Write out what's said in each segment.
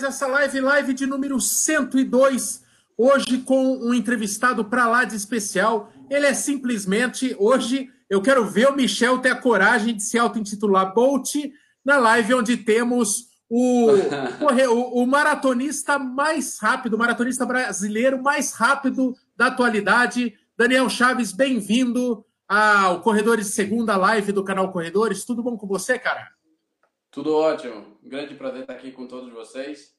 mais essa live, live de número 102. Hoje com um entrevistado para lá de especial. Ele é simplesmente, hoje, eu quero ver o Michel ter a coragem de se auto-intitular Bolt na live onde temos o, o, o, maratonista mais rápido, o maratonista brasileiro mais rápido da atualidade. Daniel Chaves, bem-vindo ao Corredores Segunda Live do canal Corredores. Tudo bom com você, cara? Tudo ótimo. Grande prazer estar aqui com todos vocês,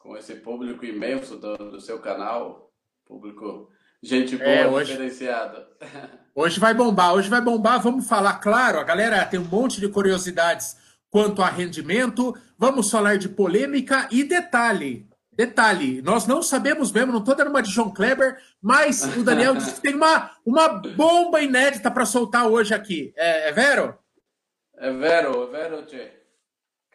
com esse público imenso do, do seu canal, público gente boa, é, hoje, diferenciado. Hoje vai bombar, hoje vai bombar. Vamos falar, claro, a galera tem um monte de curiosidades quanto a rendimento. Vamos falar de polêmica e detalhe. Detalhe, nós não sabemos mesmo, não estou dando uma de João Kleber, mas o Daniel disse que tem uma, uma bomba inédita para soltar hoje aqui. É, é vero? É vero, é vero, Tchê.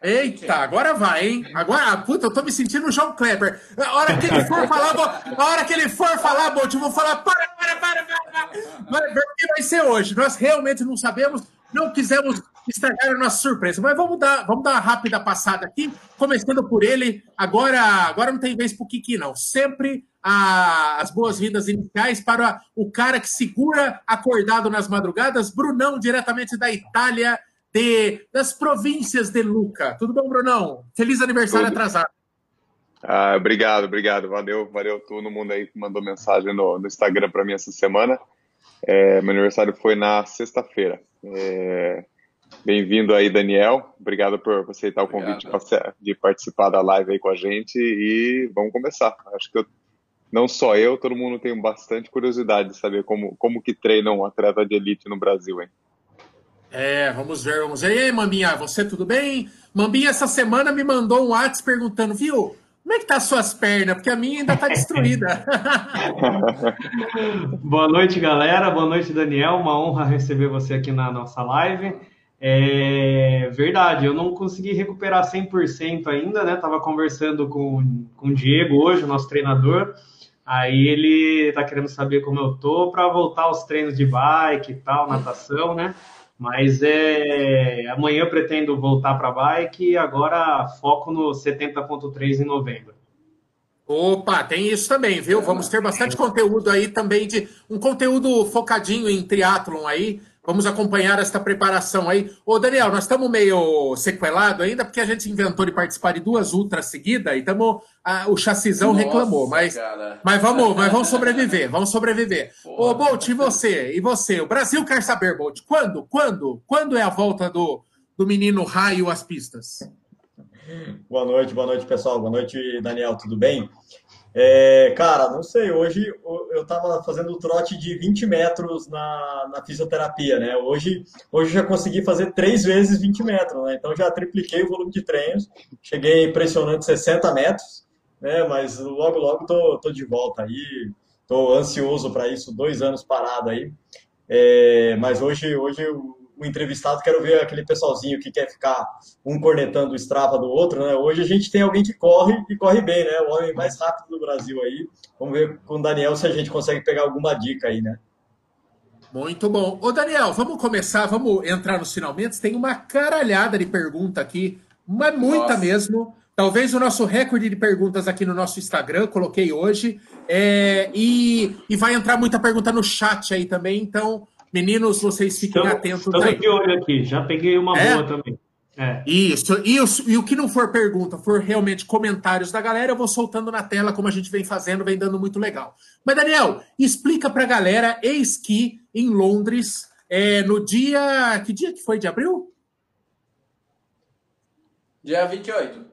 Eita, agora vai, hein? Agora, puta, eu tô me sentindo o João Kleber. A hora que ele for falar, vou, a hora que ele for falar, Bolt, eu vou falar, para, para, para, para. Vai, vai ser hoje. Nós realmente não sabemos, não quisemos estragar a nossa surpresa. Mas vamos dar, vamos dar uma rápida passada aqui, começando por ele. Agora, agora não tem vez pro Kiki, não. Sempre a, as boas-vindas iniciais para o cara que segura acordado nas madrugadas, Brunão, diretamente da Itália de, das províncias de Luca. Tudo bom, Brunão? Feliz aniversário Tudo. atrasado. Ah, obrigado, obrigado. Valeu, valeu todo mundo aí que mandou mensagem no, no Instagram para mim essa semana. É, meu aniversário foi na sexta-feira. É, Bem-vindo aí, Daniel. Obrigado por aceitar o convite de participar da live aí com a gente e vamos começar. Acho que eu, não só eu, todo mundo tem bastante curiosidade de saber como, como que treina um atleta de elite no Brasil, hein? É, vamos ver, vamos ver. E aí, Mambinha, você tudo bem? Mambinha, essa semana me mandou um WhatsApp perguntando, viu, como é que tá as suas pernas? Porque a minha ainda tá destruída. Boa noite, galera. Boa noite, Daniel. Uma honra receber você aqui na nossa live. É verdade, eu não consegui recuperar 100% ainda, né? Tava conversando com, com o Diego hoje, o nosso treinador. Aí ele tá querendo saber como eu tô para voltar aos treinos de bike e tal, natação, né? Mas é, amanhã eu pretendo voltar para bike e agora foco no 70.3 em novembro. Opa, tem isso também, viu? Vamos ter bastante conteúdo aí também de um conteúdo focadinho em triatlon aí. Vamos acompanhar esta preparação aí. Ô, Daniel, nós estamos meio sequelado ainda, porque a gente inventou de participar de duas ultras seguidas e tamo, ah, o chassizão Nossa, reclamou. Mas, mas, vamos, mas vamos sobreviver, vamos sobreviver. Porra. Ô, Bolt, e você? E você? O Brasil quer saber, Bolt, quando? Quando? Quando é a volta do, do menino raio às pistas? Boa noite, boa noite, pessoal. Boa noite, Daniel, tudo bem? É, cara, não sei, hoje eu estava fazendo trote de 20 metros na, na fisioterapia, né? Hoje, hoje já consegui fazer três vezes 20 metros, né? Então já tripliquei o volume de treinos, cheguei impressionante 60 metros, né? Mas logo, logo tô, tô de volta aí, tô ansioso para isso, dois anos parado aí. É, mas hoje, hoje o entrevistado, quero ver aquele pessoalzinho que quer ficar um cornetando o Strava do outro, né? Hoje a gente tem alguém que corre e corre bem, né? O homem mais rápido do Brasil aí. Vamos ver com o Daniel se a gente consegue pegar alguma dica aí, né? Muito bom. Ô, Daniel, vamos começar, vamos entrar nos finalmente. Tem uma caralhada de pergunta aqui, mas muita Nossa. mesmo. Talvez o nosso recorde de perguntas aqui no nosso Instagram, coloquei hoje. É, e, e vai entrar muita pergunta no chat aí também, então Meninos, vocês fiquem então, atentos aí. de olho aqui, já peguei uma é? boa também. É. Isso, e, e o que não for pergunta, for realmente comentários da galera, eu vou soltando na tela, como a gente vem fazendo, vem dando muito legal. Mas, Daniel, explica pra galera, eis que em Londres, é, no dia. Que dia que foi de abril? Dia 28.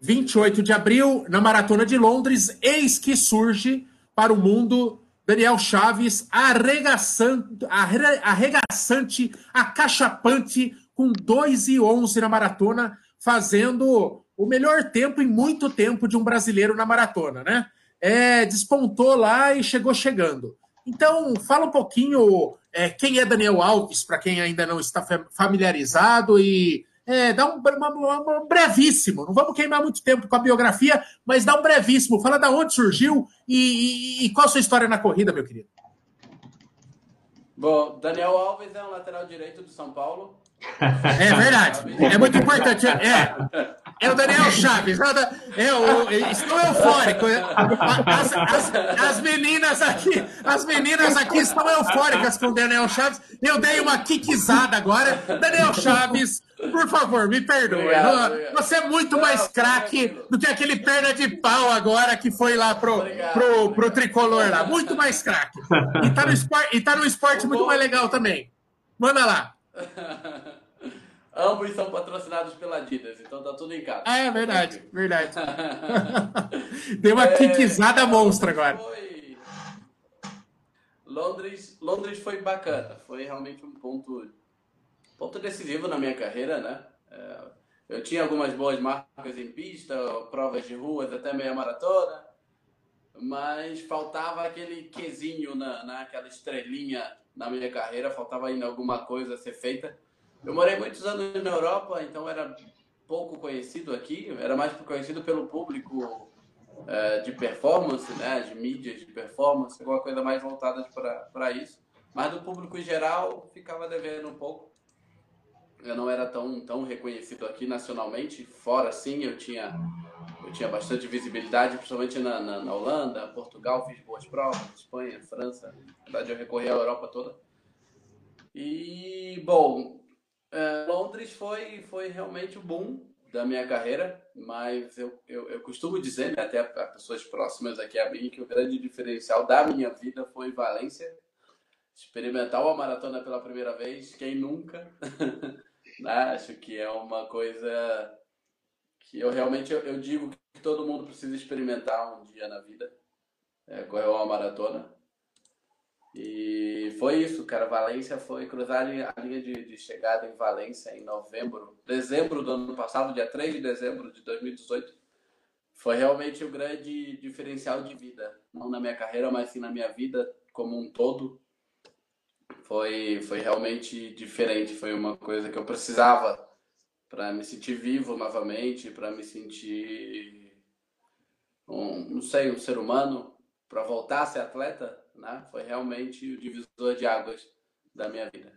28 de abril, na Maratona de Londres, eis que surge para o mundo Daniel Chaves arregaçando, arregaçante, acachapante, com 2 e 11 na maratona, fazendo o melhor tempo em muito tempo de um brasileiro na maratona, né? É, despontou lá e chegou chegando. Então, fala um pouquinho é, quem é Daniel Alves, para quem ainda não está familiarizado, e é, dá um, uma, um brevíssimo, não vamos queimar muito tempo com a biografia, mas dá um brevíssimo, fala da onde surgiu e, e, e qual a sua história na corrida, meu querido. Bom, Daniel Alves é um lateral direito do São Paulo, É verdade. É muito importante. É. É o Daniel Chaves. É o, estou eufórico. As, as, as, meninas aqui, as meninas aqui estão eufóricas com o Daniel Chaves. Eu dei uma quiquizada agora. Daniel Chaves, por favor, me perdoe. Obrigado. Você é muito mais craque do que aquele perna de pau agora que foi lá pro, pro, pro tricolor lá. Muito mais craque. E tá no esporte, e tá no esporte muito mais legal também. Manda lá. Ambos são patrocinados pela Adidas, então tá tudo em casa. Ah, é verdade, verdade. Deu uma é, quiquizada monstra agora. Foi... Londres, Londres foi bacana, foi realmente um ponto, ponto decisivo na minha carreira, né? É, eu tinha algumas boas marcas em pista, provas de ruas, até meia maratona, mas faltava aquele quesinho, na, naquela estrelinha na minha carreira, faltava ainda alguma coisa a ser feita. Eu morei muitos anos na Europa, então era pouco conhecido aqui, era mais conhecido pelo público é, de performance, né, de mídias de performance, alguma coisa mais voltada para isso. Mas do público em geral ficava devendo um pouco. Eu não era tão, tão reconhecido aqui nacionalmente, fora sim, eu tinha, eu tinha bastante visibilidade, principalmente na, na, na Holanda, Portugal, fiz boas provas, Espanha, França, na verdade eu recorri à Europa toda. E, bom, é, Londres foi, foi realmente o boom da minha carreira, mas eu, eu, eu costumo dizer, né, até a pessoas próximas aqui a mim, que o grande diferencial da minha vida foi Valência. Experimentar uma maratona pela primeira vez, quem nunca? né? Acho que é uma coisa que eu realmente eu, eu, digo que todo mundo precisa experimentar um dia na vida. É, correr uma maratona. E foi isso, cara. Valência foi cruzar a linha de, de, chegada em Valência em novembro, dezembro do ano passado, dia 3 de dezembro de 2018. Foi realmente o um grande diferencial de vida. Não na minha carreira, mas sim na minha vida como um todo. Foi, foi realmente diferente. Foi uma coisa que eu precisava para me sentir vivo novamente, para me sentir, um, não sei, um ser humano, para voltar a ser atleta né? Foi realmente o divisor de águas da minha vida.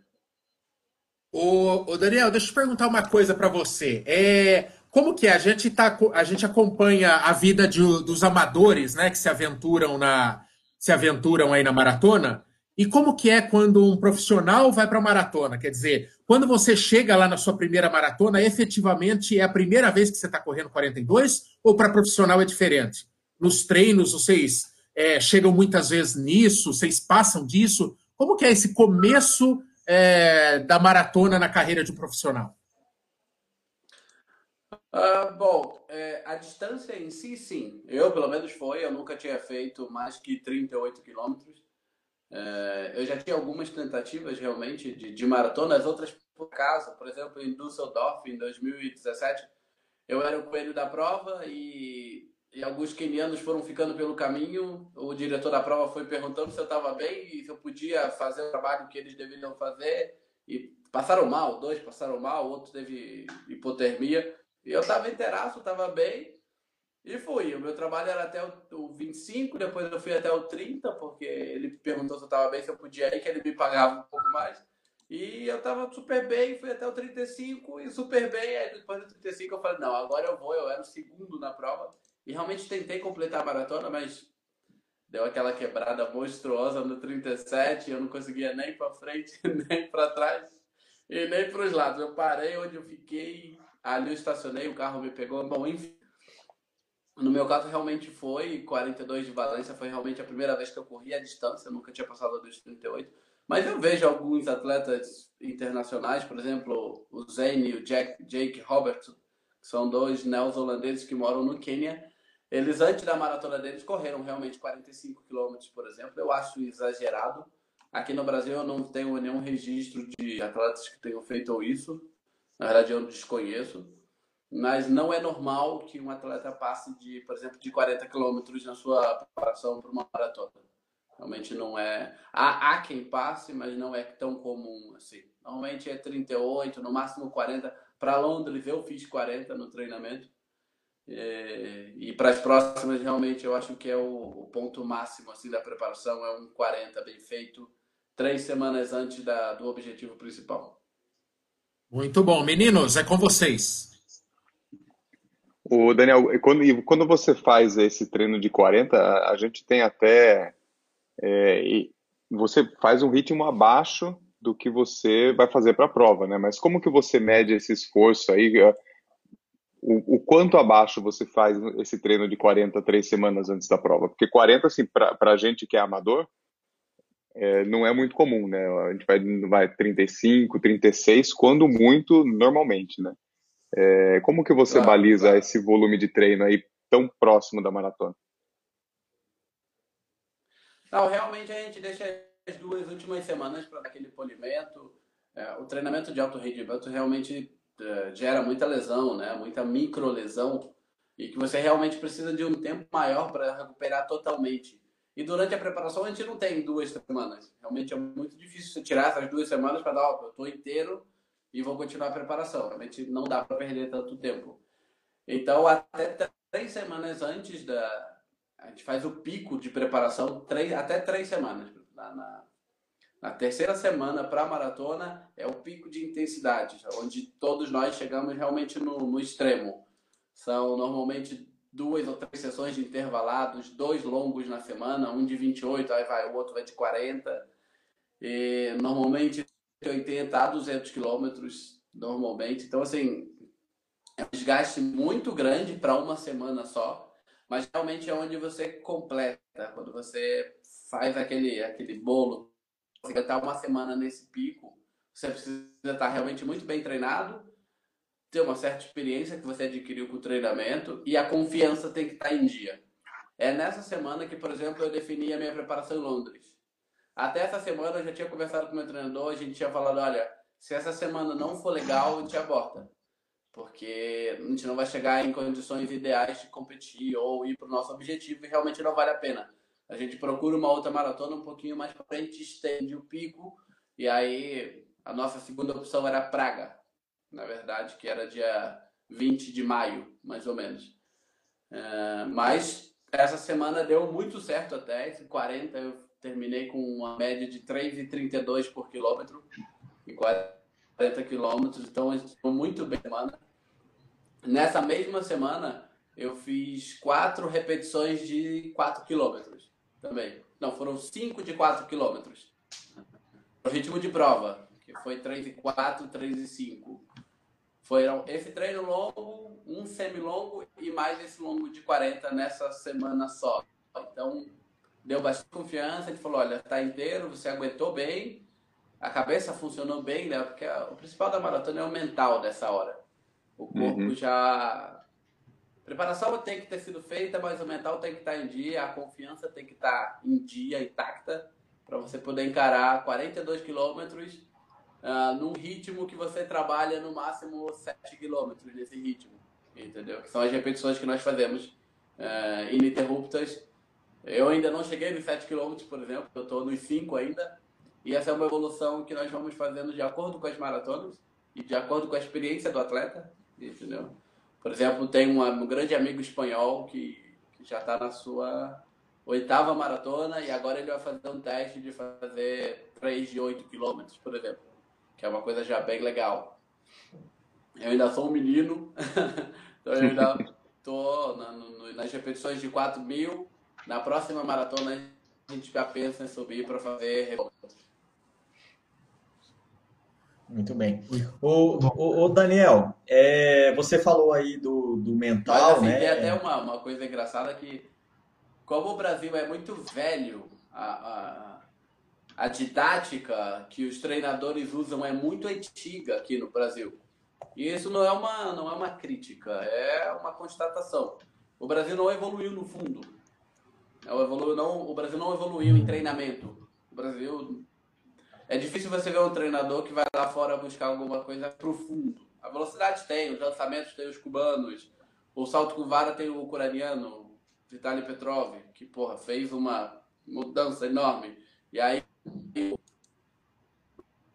O, Daniel, deixa eu perguntar uma coisa para você. É, como que é? A gente, tá, a gente acompanha a vida de, dos amadores, né, que se aventuram na se aventuram aí na maratona. E como que é quando um profissional vai para a maratona? Quer dizer, quando você chega lá na sua primeira maratona, efetivamente é a primeira vez que você está correndo 42 ou para profissional é diferente? Nos treinos, vocês é, chegam muitas vezes nisso? Vocês passam disso? Como que é esse começo é, da maratona na carreira de um profissional? Uh, bom, é, a distância em si, sim. Eu, pelo menos, foi. Eu nunca tinha feito mais que 38 quilômetros. É, eu já tinha algumas tentativas, realmente, de, de maratona. As outras, por casa, por exemplo, em Düsseldorf, em 2017, eu era o coelho da prova e e alguns quenianos foram ficando pelo caminho. O diretor da prova foi perguntando se eu estava bem e se eu podia fazer o trabalho que eles deveriam fazer. E passaram mal, dois passaram mal, o outro teve hipotermia. E eu estava inteiraço, estava bem. E fui. O meu trabalho era até o 25, depois eu fui até o 30, porque ele perguntou se eu estava bem, se eu podia ir, que ele me pagava um pouco mais. E eu estava super bem, fui até o 35 e super bem. Aí depois do 35 eu falei, não, agora eu vou, eu era o segundo na prova. E realmente tentei completar a maratona, mas deu aquela quebrada monstruosa no 37, eu não conseguia nem para frente, nem para trás e nem para os lados. Eu parei onde eu fiquei, ali eu estacionei, o carro me pegou. Bom, enfim. No meu caso, realmente foi 42 de Valência, foi realmente a primeira vez que eu corri a distância, eu nunca tinha passado dos 38. Mas eu vejo alguns atletas internacionais, por exemplo, o Zane e o Jack, Jake Robertson, que são dois neozelandeses que moram no Quênia, eles, antes da maratona deles, correram realmente 45 quilômetros, por exemplo. Eu acho exagerado. Aqui no Brasil eu não tenho nenhum registro de atletas que tenham feito isso. Na verdade, eu desconheço. Mas não é normal que um atleta passe de, por exemplo, de 40 quilômetros na sua preparação para uma maratona. Realmente não é. Há, há quem passe, mas não é tão comum assim. Normalmente é 38, no máximo 40. Para Londres eu fiz 40 no treinamento é, e para as próximas, realmente, eu acho que é o, o, ponto máximo assim da preparação, é um 40 bem feito, três semanas antes da, do objetivo principal. Muito bom. Meninos, é com vocês. O Daniel, quando, quando você faz esse treino de 40, a, gente tem até. É, você faz um ritmo abaixo do que você vai fazer para a prova, né? Mas como que você mede esse esforço aí? O, o, quanto abaixo você faz esse treino de 40 três semanas antes da prova? Porque 40, assim, para a gente que é amador, é, não é muito comum, né? A gente vai, vai 35, 36, quando muito, normalmente, né? É, como que você claro, baliza claro. esse volume de treino aí tão próximo da maratona? Não, realmente a gente deixa as duas últimas semanas para aquele polimento. É, o treinamento de alto rendimento realmente é, gera muita lesão, né? Muita micro lesão e que você realmente precisa de um tempo maior para recuperar totalmente. E durante a preparação a gente não tem duas semanas. Realmente é muito difícil você tirar essas duas semanas para dar, ó, eu estou inteiro e vou continuar a preparação. Realmente não dá para perder tanto tempo. Então, até três semanas antes da. A gente faz o pico de preparação três, até três semanas. Na, na, na terceira semana para a maratona é o pico de intensidade, onde todos nós chegamos realmente no, no extremo. São normalmente duas ou três sessões de intervalados, dois longos na semana, um de 28, aí vai, o outro vai de 40. E normalmente 80 a 200 quilômetros normalmente. Então, assim, é um desgaste muito grande para uma semana só, mas realmente é onde você completa, quando você faz aquele, aquele bolo, você está uma semana nesse pico, você precisa estar realmente muito bem treinado, ter uma certa experiência que você adquiriu com o treinamento e a confiança tem que estar em dia. É nessa semana que, por exemplo, eu defini a minha preparação em Londres. Até essa semana eu já tinha conversado com o meu treinador, a gente tinha falado, olha, se essa semana não for legal, a gente aborta. Porque a gente não vai chegar em condições ideais de competir ou ir para o nosso objetivo e realmente não vale a pena. A gente procura uma outra maratona um pouquinho mais para frente, estende o pico e aí a nossa segunda opção era Praga, na verdade, que era dia 20 de maio, mais ou menos. É, mas essa semana deu muito certo até, esse 40 eu terminei com uma média de 3,32 por quilômetro em 40 quilômetros, então estou muito bem semana. Nessa mesma semana, eu fiz quatro repetições de 4 quilômetros também. Não, foram cinco de 4 quilômetros. O ritmo de prova, que foi 3 e 4, 3 e 5. Foram esse treino longo, um semilongo e mais esse longo de 40 nessa semana só. Então, deu bastante confiança, a gente falou, olha, tá inteiro, você aguentou bem, a cabeça funcionou bem, né? Porque o principal da maratona é o mental dessa hora. O corpo uhum. já... A preparação tem que ter sido feita, mas o mental tem que estar em dia, a confiança tem que estar em dia, intacta, para você poder encarar 42 quilômetros uh, num ritmo que você trabalha no máximo 7 quilômetros nesse ritmo, entendeu? Que são as repetições que nós fazemos uh, ininterruptas eu ainda não cheguei nos 7 km, por exemplo, eu estou nos 5 ainda. E essa é uma evolução que nós vamos fazendo de acordo com as maratonas e de acordo com a experiência do atleta, entendeu? Por exemplo, tem um, um grande amigo espanhol que, que já está na sua oitava maratona e agora ele vai fazer um teste de fazer 3 de 8 km, por exemplo, que é uma coisa já bem legal. Eu ainda sou um menino, então eu ainda estou na, nas repetições de 4 mil na próxima maratona a gente já pensa em subir para fazer muito bem. O, o, o Daniel, é, você falou aí do, do mental, assim, né? Tem até uma, uma coisa engraçada que, como o Brasil é muito velho, a, a, a didática que os treinadores usam é muito antiga aqui no Brasil. E isso não é uma, não é uma crítica, é uma constatação. O Brasil não evoluiu no fundo. É, o, evoluiu, não, o Brasil não evoluiu em treinamento. O Brasil. É difícil você ver um treinador que vai lá fora buscar alguma coisa profundo. A velocidade tem, os lançamentos tem os cubanos, o salto com vara tem o ucraniano, Vitaly Petrov, que porra, fez uma mudança enorme. E aí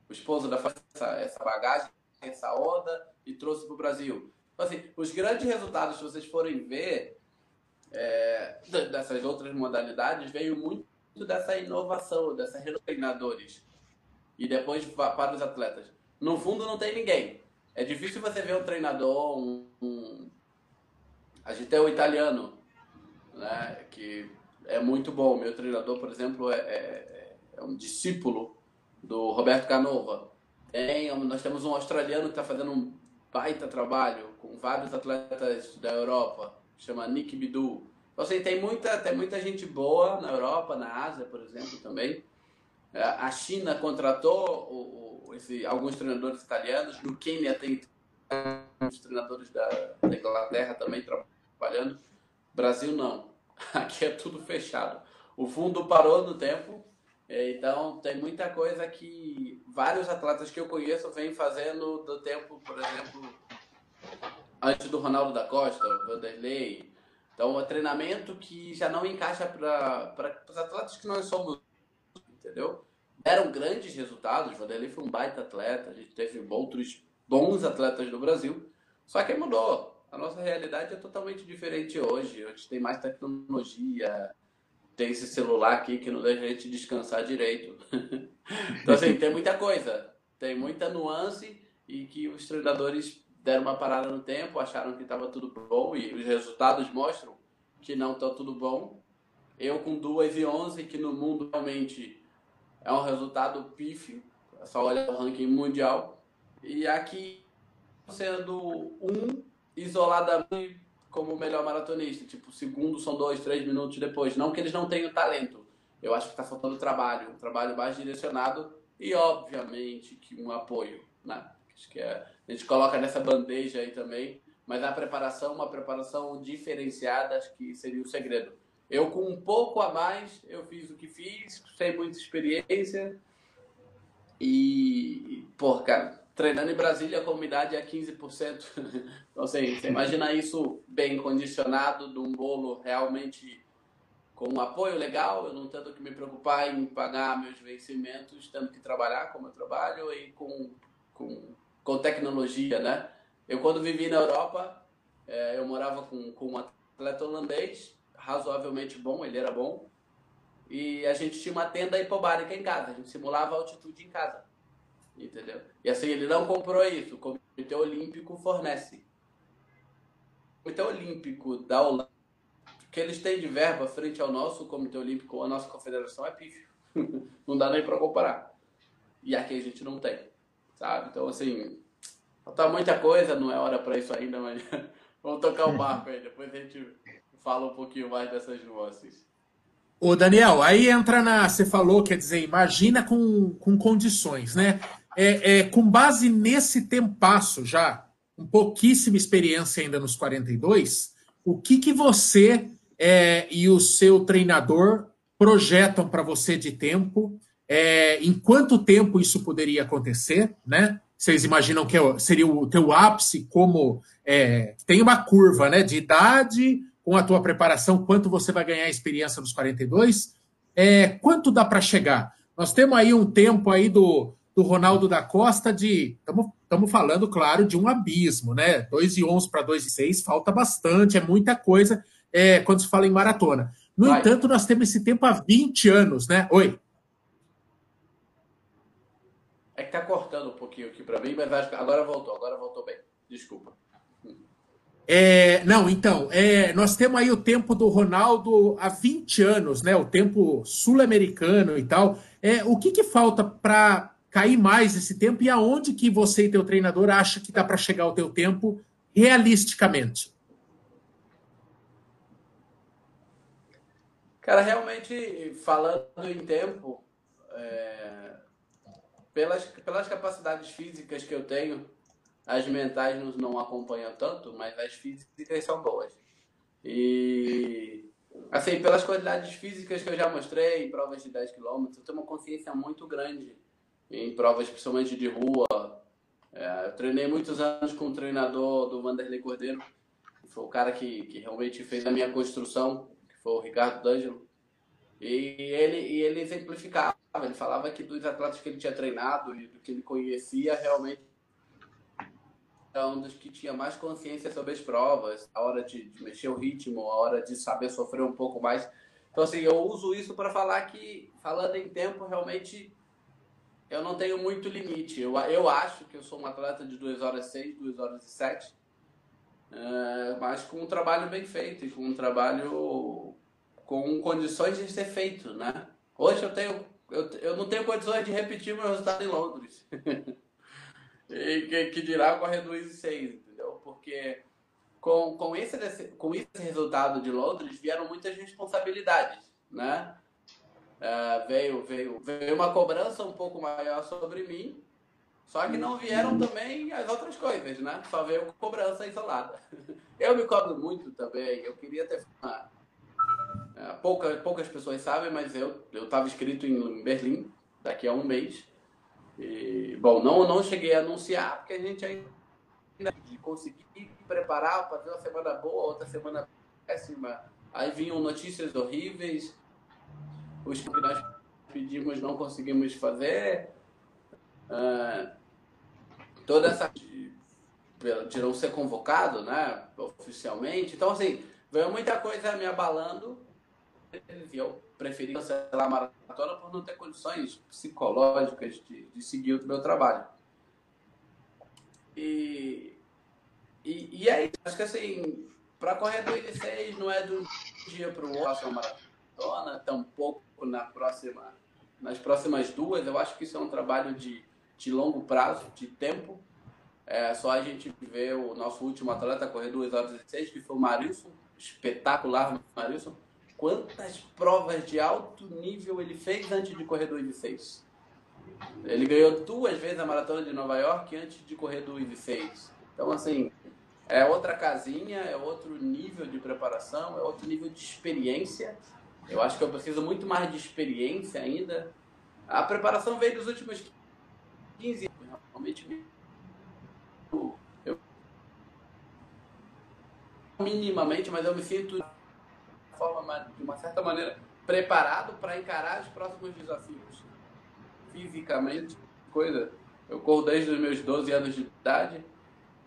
o esposo da essa, essa bagagem, essa onda e trouxe para o Brasil. Então, assim, os grandes resultados, se vocês forem ver, é, dessas outras modalidades veio muito dessa inovação, dessas treinadores. E depois para os atletas. No fundo não tem ninguém. é difícil você ver um treinador, um, um... a gente tem o italiano, né, que é muito bom. Meu treinador, por exemplo, é, é, é um discípulo do Roberto Canova. Tem, nós temos um australiano que está fazendo um baita trabalho com vários atletas da Europa, chama Nick Bidu. Então, assim, tem muita, tem muita gente boa na Europa, na Ásia, por exemplo, também. É, a China contratou o, o, esse, alguns treinadores italianos, no Quênia tem os treinadores da, da Inglaterra também trabalhando. Brasil não. Aqui é tudo fechado. O fundo parou no tempo, é, então tem muita coisa que vários atletas que eu conheço vêm fazendo do tempo, por exemplo, antes do Ronaldo da Costa, Vanderlei. Então é treinamento que já não encaixa para os atletas que nós somos, entendeu? Deram grandes resultados, o Vanderlei foi um baita atleta, a gente teve outros bons atletas do Brasil, só que mudou. A nossa realidade é totalmente diferente hoje. A gente tem mais tecnologia, tem esse celular aqui que não deixa a gente descansar direito. então, assim, tem muita coisa. Tem muita nuance e que os treinadores deram uma parada no tempo, acharam que estava tudo bom e os resultados mostram que não está tudo bom. Eu com 2 e 11, que no mundo realmente é um resultado pífio, só olhar o ranking mundial. E aqui sendo um isoladamente como o melhor maratonista. Tipo, segundo são dois, três minutos depois. Não que eles não tenham talento. Eu acho que está faltando trabalho, um trabalho mais direcionado e, obviamente, que um apoio. Né? Acho que é, a gente coloca nessa bandeja aí também. Mas a preparação, uma preparação diferenciada, acho que seria o segredo. Eu, com um pouco a mais, eu fiz o que fiz, sem muita experiência. E, pô, cara, treinando em Brasília, a comunidade é 15%. Então, assim, você imagina isso bem condicionado, de um bolo realmente com um apoio legal, eu não tendo que me preocupar em pagar meus vencimentos, tendo que trabalhar como eu trabalho e com, com, com tecnologia, né? Eu, quando vivi na Europa, é, eu morava com, com um atleta holandês, razoavelmente bom, ele era bom, e a gente tinha uma tenda hipobárica em casa, a gente simulava altitude em casa, entendeu? E assim, ele não comprou isso, o Comitê Olímpico fornece. Comitê Olímpico da Holanda, que eles têm de verba frente ao nosso Comitê Olímpico, a nossa confederação é pífio. não dá nem para comparar. E aqui a gente não tem, sabe? Então, assim, falta muita coisa, não é hora para isso ainda, mas vamos tocar o barco aí, depois a gente fala um pouquinho mais dessas nuances. Ô, Daniel, aí entra na. Você falou, quer dizer, imagina com, com condições, né? É, é, com base nesse tempasso já, com pouquíssima experiência ainda nos 42, o que, que você é, e o seu treinador projetam para você de tempo? É, em quanto tempo isso poderia acontecer, né? Vocês imaginam que é seria o teu ápice como é, tem uma curva, né, de idade com a tua preparação, quanto você vai ganhar experiência nos 42? É, quanto dá para chegar? Nós temos aí um tempo aí do, do Ronaldo da Costa de estamos falando, claro, de um abismo, né? 2 e 11 para 2 e 6 falta bastante, é muita coisa é, quando se fala em maratona. No Vai. entanto, nós temos esse tempo há 20 anos, né? Oi. É que tá cortando um pouquinho aqui para mim, mas acho que agora voltou, agora voltou bem. Desculpa. É, não, então, é, nós temos aí o tempo do Ronaldo há 20 anos, né? O tempo sul-americano e tal. É, o que, que falta para cair mais esse tempo e aonde que você e teu treinador acha que dá para chegar ao teu tempo realisticamente? Cara, realmente, falando em tempo, é, pelas, pelas capacidades físicas que eu tenho, as mentais não, não acompanham tanto, mas as físicas são boas. E, assim, pelas qualidades físicas que eu já mostrei em provas de 10 km, eu tenho uma consciência muito grande em provas principalmente de rua. É, eu treinei muitos anos com o treinador do Vanderlei Cordeiro, que foi o cara que, que realmente fez a minha construção, que foi o Ricardo D'Angelo. E ele, e ele exemplificava, ele falava que dos atletas que ele tinha treinado e do que ele conhecia, realmente era um dos que tinha mais consciência sobre as provas, a hora de, de mexer o ritmo, a hora de saber sofrer um pouco mais. Então, assim, eu uso isso para falar que, falando em tempo, realmente eu não tenho muito limite. Eu, eu acho que eu sou um atleta de 2 horas e 6, 2 horas e 7, uh, mas com um trabalho bem feito com um trabalho com condições de ser feito, né? Hoje eu tenho eu, eu não tenho condições de repetir meu resultado em Londres. e que, que dirá correr 2 e 6, entendeu? Porque com, com, esse, com esse resultado de Londres vieram muitas responsabilidades, né? Uh, veio, veio, veio uma cobrança um pouco maior sobre mim, só que não vieram também as outras coisas, né? Só veio cobrança isolada. Eu me cobro muito também, eu queria ter. Uh, pouca, poucas pessoas sabem, mas eu estava inscrito em Berlim daqui a um mês. E, bom, não, não cheguei a anunciar, porque a gente ainda conseguir preparar, fazer uma semana boa, outra semana péssima. Aí vinham notícias horríveis, os que nós pedimos não conseguimos fazer. Uh, toda essa de não ser convocado, né, oficialmente. Então, assim, veio muita coisa me abalando e eu preferi cancelar a maratona por não ter condições psicológicas de, de seguir o meu trabalho. E, e, e é isso. Acho que assim, para correr 2 não é de um dia para o outro uma maratona, tampouco na próxima, nas próximas duas. Eu acho que isso é um trabalho de, de longo prazo, de tempo. É só a gente ver o nosso último atleta correr 2 horas e 6, que foi o Marilson, espetacular Marilson. Quantas provas de alto nível ele fez antes de correr 2 e 6? Ele ganhou duas vezes a maratona de Nova York antes de correr 2 e 6. Então, assim, é outra casinha, é outro nível de preparação, é outro nível de experiência. Eu acho que eu preciso muito mais de experiência ainda. A preparação veio dos últimos 15 anos. Realmente, eu, minimamente, mas eu me sinto forma, de uma certa maneira preparado para encarar os próximos desafios. Fisicamente, coisa. Eu corro desde os meus 12 anos de idade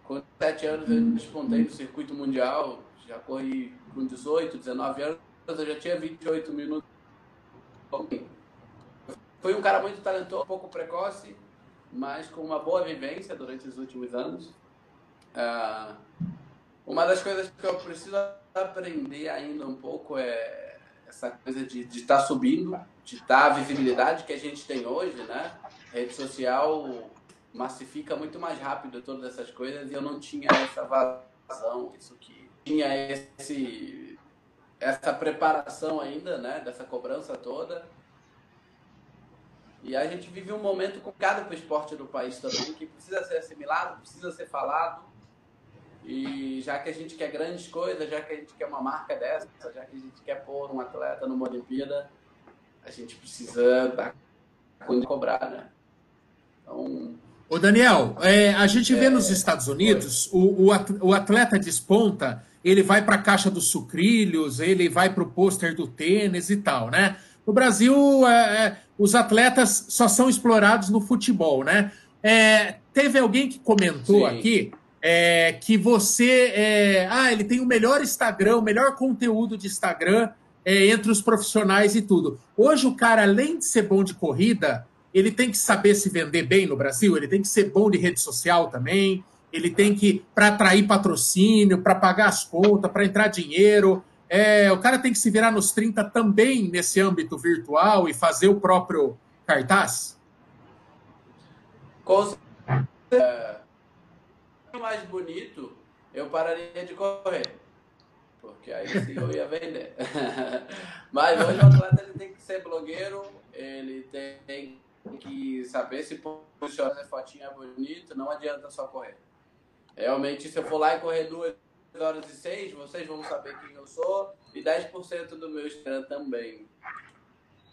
com 7 anos eu despontei no circuito mundial, já corri com 18, 19 anos, eu já tinha 28 minutos. Foi um cara muito talentoso, um pouco precoce, mas com uma boa vivência durante os últimos anos. Uh, uma das coisas que eu preciso aprender ainda um pouco é essa coisa de estar tá subindo, de estar tá a visibilidade que a gente tem hoje, né? Rede social massifica muito mais rápido todas essas coisas e eu não tinha essa vazão, isso que tinha esse essa preparação ainda, né, dessa cobrança toda. E a gente vive um momento complicado para o esporte do país também, que precisa ser assimilado, precisa ser falado. E já que a gente quer grandes coisas, já que a gente quer uma marca dessa, já que a gente quer pôr um atleta numa Olimpíada, a gente precisa dar de cobrar, né? Então, Ô Daniel, é, a gente vê nos Estados Unidos o, o atleta desponta, ele vai para a caixa dos sucrilhos, ele vai para o pôster do tênis e tal, né? No Brasil, é, é, os atletas só são explorados no futebol, né? É, teve alguém que comentou Sim. aqui é, que você. É, ah, ele tem o melhor Instagram, o melhor conteúdo de Instagram entre os profissionais e tudo. Hoje, o cara, além de ser bom de corrida, ele tem que saber se vender bem no Brasil, ele tem que ser bom de rede social também, ele tem que, para atrair patrocínio, para pagar as contas, para entrar dinheiro. É, o cara tem que se virar nos 30 também nesse âmbito virtual e fazer o próprio cartaz? Com é, mais bonito, eu pararia de correr. Porque aí sim eu ia vender. Mas hoje o atleta ele tem que ser blogueiro, ele tem que saber se posicionar essa fotinha bonita, não adianta só correr. Realmente, se eu for lá e correr duas horas e seis, vocês vão saber quem eu sou e 10% do meu Instagram também.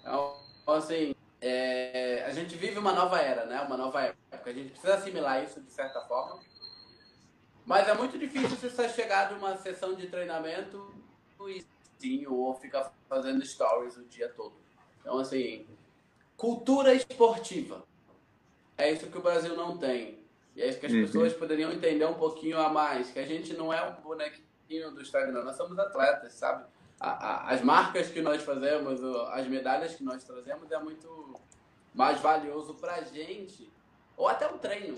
Então, assim, é, a gente vive uma nova era, né? Uma nova época. A gente precisa assimilar isso de certa forma. Mas é muito difícil você chegar de uma sessão de treinamento e ou ficar fazendo stories o dia todo. Então, assim, Cultura esportiva. É isso que o Brasil não tem. E é isso que as uhum. pessoas poderiam entender um pouquinho a mais. Que a gente não é um bonequinho do Instagram, nós somos atletas, sabe? A, a, as marcas que nós fazemos, as medalhas que nós trazemos é muito mais valioso para a gente, ou até um treino.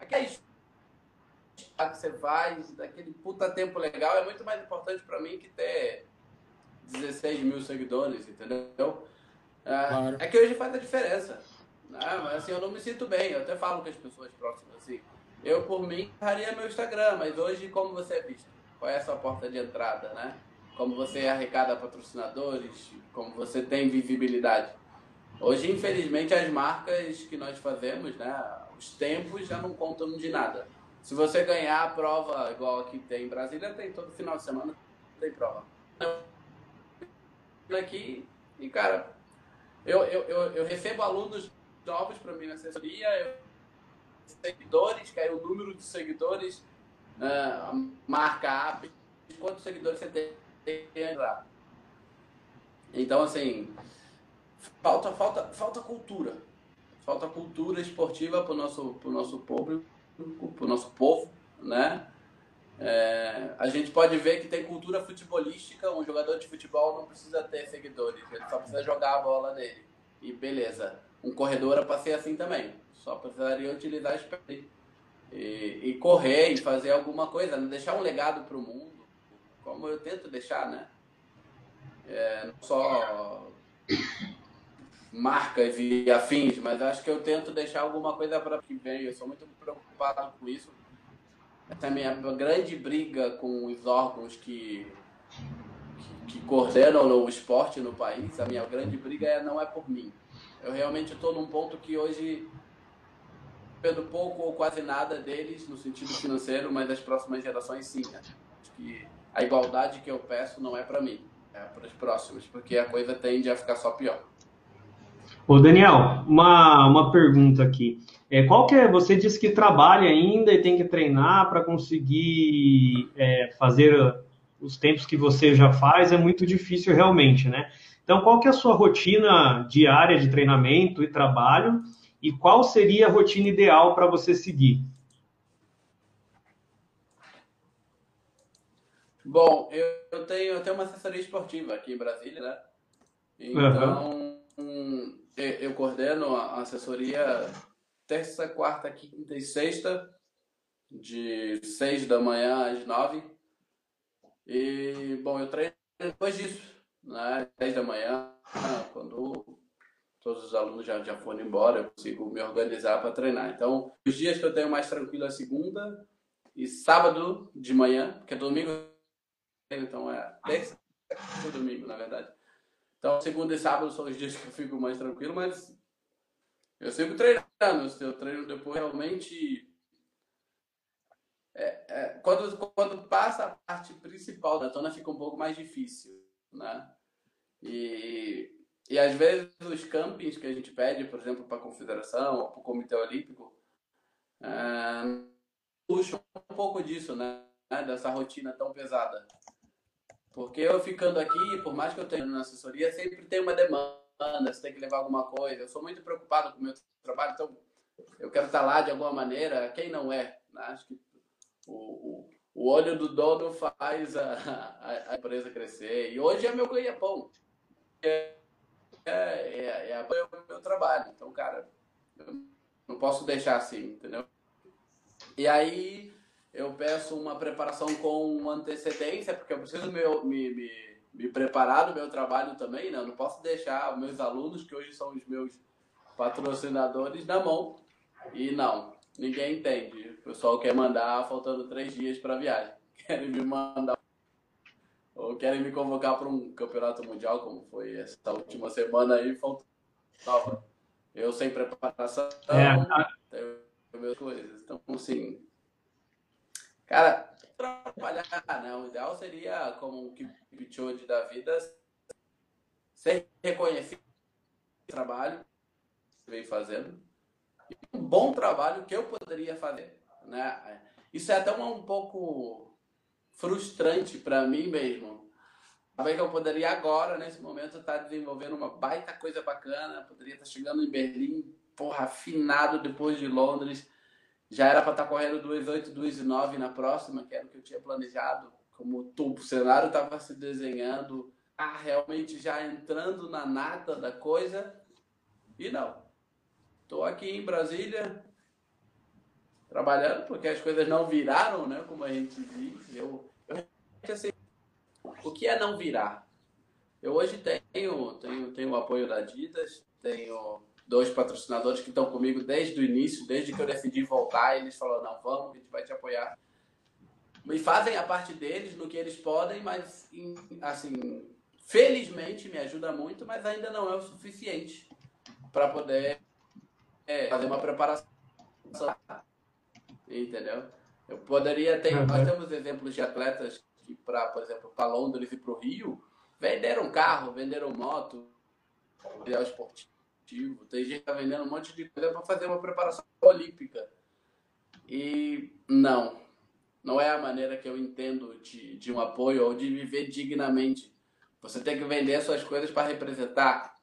Aquele que você faz, daquele puta tempo legal, é muito mais importante para mim que ter 16 mil seguidores, entendeu? É, claro. é que hoje faz a diferença. Né? Mas assim, eu não me sinto bem. Eu até falo com as pessoas próximas assim. Eu, por mim, faria meu Instagram, mas hoje, como você é visto? Qual é a sua porta de entrada, né? Como você arrecada patrocinadores, como você tem visibilidade. Hoje, infelizmente, as marcas que nós fazemos, né? Os tempos já não contam de nada. Se você ganhar a prova, igual aqui tem em Brasília, tem todo final de semana, tem prova. Aqui, e cara, eu, eu, eu, eu recebo alunos novos para mim na assessoria, eu, seguidores, que aí o número de seguidores uh, marca A, quantos seguidores você tem lá. Então, assim, falta, falta, falta cultura. Falta cultura esportiva para o nosso, pro nosso povo, para o nosso povo, né? É, a gente pode ver que tem cultura futebolística, um jogador de futebol não precisa ter seguidores, ele só precisa jogar a bola dele. E beleza. Um corredor para ser assim também. Só precisaria utilizar as pernas e, e, correr e fazer alguma coisa, né? deixar um legado para o mundo, como eu tento deixar, né? É, não só marcas e afins, mas acho que eu tento deixar alguma coisa para que vem. Eu sou muito preocupado com isso. Essa é a minha grande briga com os órgãos que, que, que coordenam o esporte no país. A minha grande briga é, não é por mim. Eu realmente estou num ponto que hoje dependo pouco ou quase nada deles no sentido financeiro, mas as próximas gerações sim. Né? Acho que a igualdade que eu peço não é para mim, é para os próximos, porque a coisa tende a ficar só pior. Ô Daniel, uma, uma pergunta aqui. É, qual que é, você disse que trabalha ainda e tem que treinar para conseguir é, fazer os tempos que você já faz, é muito difícil realmente, né? Então, qual que é a sua rotina diária de treinamento e trabalho e qual seria a rotina ideal para você seguir? Bom, eu tenho, eu tenho uma assessoria esportiva aqui em Brasília, né? Então, uhum. Eu coordeno a assessoria terça, quarta, quinta e sexta, de seis da manhã às nove. E, bom, eu treino depois disso, né? Dez da manhã, quando todos os alunos já, já foram embora, eu consigo me organizar para treinar. Então, os dias que eu tenho mais tranquilo é segunda e sábado de manhã, porque é domingo, então é terça e domingo, na verdade. Então, segunda e sábado são os dias que eu fico mais tranquilo, mas eu sigo treinando. Eu treino depois realmente. É, é, quando, quando passa a parte principal da tona, fica um pouco mais difícil, né? E e às vezes os campings que a gente pede, por exemplo, para a confederação ou para o Comitê Olímpico, é, puxam um pouco disso, né? Dessa rotina tão pesada. Porque eu ficando aqui, por mais que eu tenha na assessoria, sempre tem uma demanda, você tem que levar alguma coisa. Eu sou muito preocupado com o meu trabalho, então eu quero estar lá de alguma maneira. Quem não é? Né? Acho que o, o, olho do dono faz a, a, a empresa crescer. E hoje é meu ganha-pão. É, é, é, é, o meu trabalho. Então, cara, eu não posso deixar assim, entendeu? E aí eu peço uma preparação com antecedência, porque eu preciso me, me, me, me preparar no meu trabalho também, né? Eu não posso deixar meus alunos, que hoje são os meus patrocinadores, na mão. E não, ninguém entende. O pessoal quer mandar faltando três dias para a viagem. Querem me mandar ou querem me convocar para um campeonato mundial, como foi essa última semana aí, faltava. Eu sem preparação, é. tenho minhas coisas. Então, assim, cara, trabalhar, né? O ideal seria, como o Kipchoge da vida, ser reconhecido trabalho que vem fazendo. E um bom trabalho que eu poderia fazer, né? Isso é até um, um pouco frustrante para mim mesmo. Talvez que eu poderia agora, nesse momento, estar tá desenvolvendo uma baita coisa bacana, poderia estar tá chegando em Berlim, porra, afinado depois de Londres. Já era para estar tá correndo 2,8, 2,9 na próxima, que era o que eu tinha planejado. Como o cenário estava se desenhando, ah, realmente já entrando na nata da coisa. E não. Estou aqui em Brasília, trabalhando, porque as coisas não viraram, né? Como a gente diz. Eu, eu assim, o que é não virar? Eu hoje tenho, tenho, tenho o apoio da Adidas, tenho dois patrocinadores que estão comigo desde o início, desde que eu decidi voltar, eles falaram, não, vamos, a gente vai te apoiar. E fazem a parte deles no que eles podem, mas, assim, felizmente me ajuda muito, mas ainda não é o suficiente para poder é, fazer uma preparação. Entendeu? Eu poderia ter. Uhum. Nós temos exemplos de atletas que, para, por exemplo, para Londres e para o Rio, venderam carro, venderam moto, material esportivo. Tem gente que está vendendo um monte de coisa para fazer uma preparação olímpica. E não, não é a maneira que eu entendo de, de um apoio ou de viver dignamente. Você tem que vender suas coisas para representar,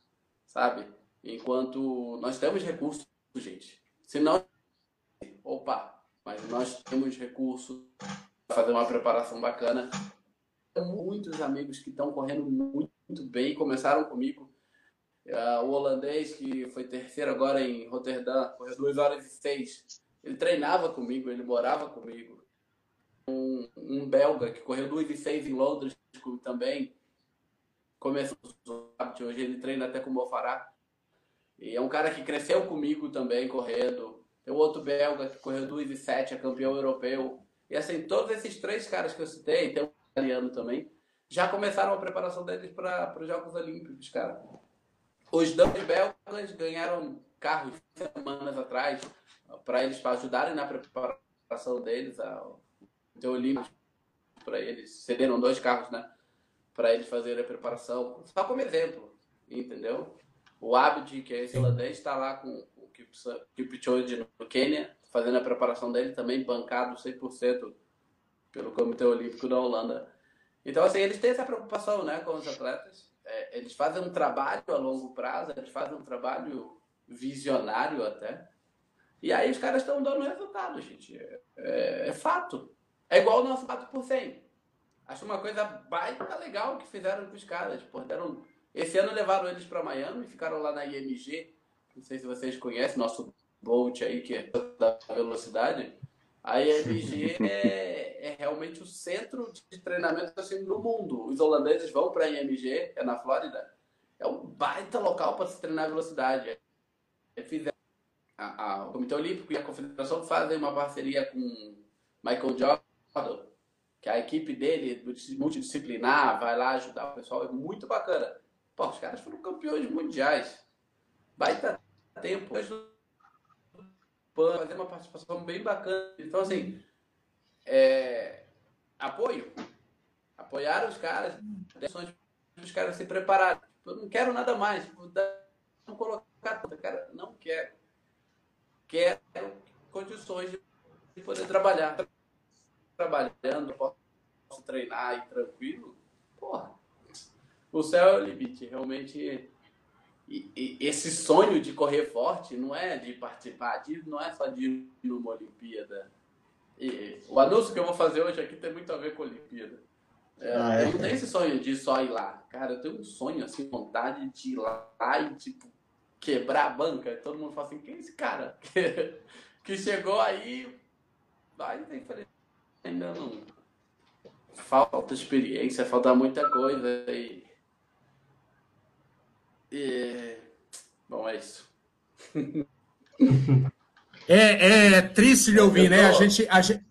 sabe? Enquanto nós temos recursos, gente. Se não, opa, mas nós temos recursos para fazer uma preparação bacana. Muitos amigos que estão correndo muito bem começaram comigo. Uh, o holandês, que foi terceiro agora em Roterdã, correu 2 horas e 6. Ele treinava comigo, ele morava comigo. Um, um belga que correu 2 e 6 em Londres também. Começou hoje ele treina até com o Mofará. E é um cara que cresceu comigo também correndo. Tem outro belga que correu 2 e 7, é campeão europeu. E assim, todos esses três caras que eu citei, tem um italiano também, já começaram a preparação deles para os Jogos Olímpicos, cara. Os dois belgas ganharam carros semanas atrás para eles para ajudarem na preparação deles ao Olímpicos para eles cederam dois carros, né, para eles fazerem a preparação, só como exemplo, entendeu? O Abdi, que é esse holandês, está lá com o Kipchoge no Quênia, fazendo a preparação dele também, bancado 100% pelo Comitê Olímpico da Holanda. Então, assim, eles têm essa preocupação né, com os atletas. É, eles fazem um trabalho a longo prazo, eles fazem um trabalho visionário até. E aí os caras estão dando resultado, gente. É, é, é, fato. É igual o nosso fato por 100. Acho uma coisa baita legal que fizeram com os caras. Pô, deram esse ano levaram eles para Miami, ficaram lá na IMG. Não sei se vocês conhecem, nosso Bolt aí, que é da velocidade. A IMG é, é realmente o centro de treinamento assim, no mundo. Os holandeses vão para a IMG, é na Flórida. É um baita local para se treinar velocidade. É, a, a, o Comitê Olímpico e a Confederação fazem uma parceria com Michael Jordan, que a equipe dele, multidisciplinar, vai lá ajudar o pessoal. É muito bacana. Pô, os caras foram campeões mundiais. Baita tempo. Fazer uma participação bem bacana. Então, assim, é, apoio. Apoiar os caras, os caras se prepararem. Eu não quero nada mais. Não colocar cara, não quero. Quero condições de poder trabalhar. Trabalhando, posso treinar e tranquilo. Porra, o céu é o limite. Realmente, e, e, esse sonho de correr forte não é de participar, de, não é só de ir numa Olimpíada. E, o anúncio que eu vou fazer hoje aqui tem muito a ver com a Olimpíada. É, ah, é? Eu não tenho esse sonho de só ir lá. Cara, eu tenho um sonho, assim, vontade de ir lá e, tipo, quebrar a banca. Todo mundo fala assim, quem é esse cara? Que, que chegou aí... Aí, falei, ainda não... Falta experiência, falta muita coisa e e... Bom, é isso. é, é triste de ouvir, né? A gente, a gente,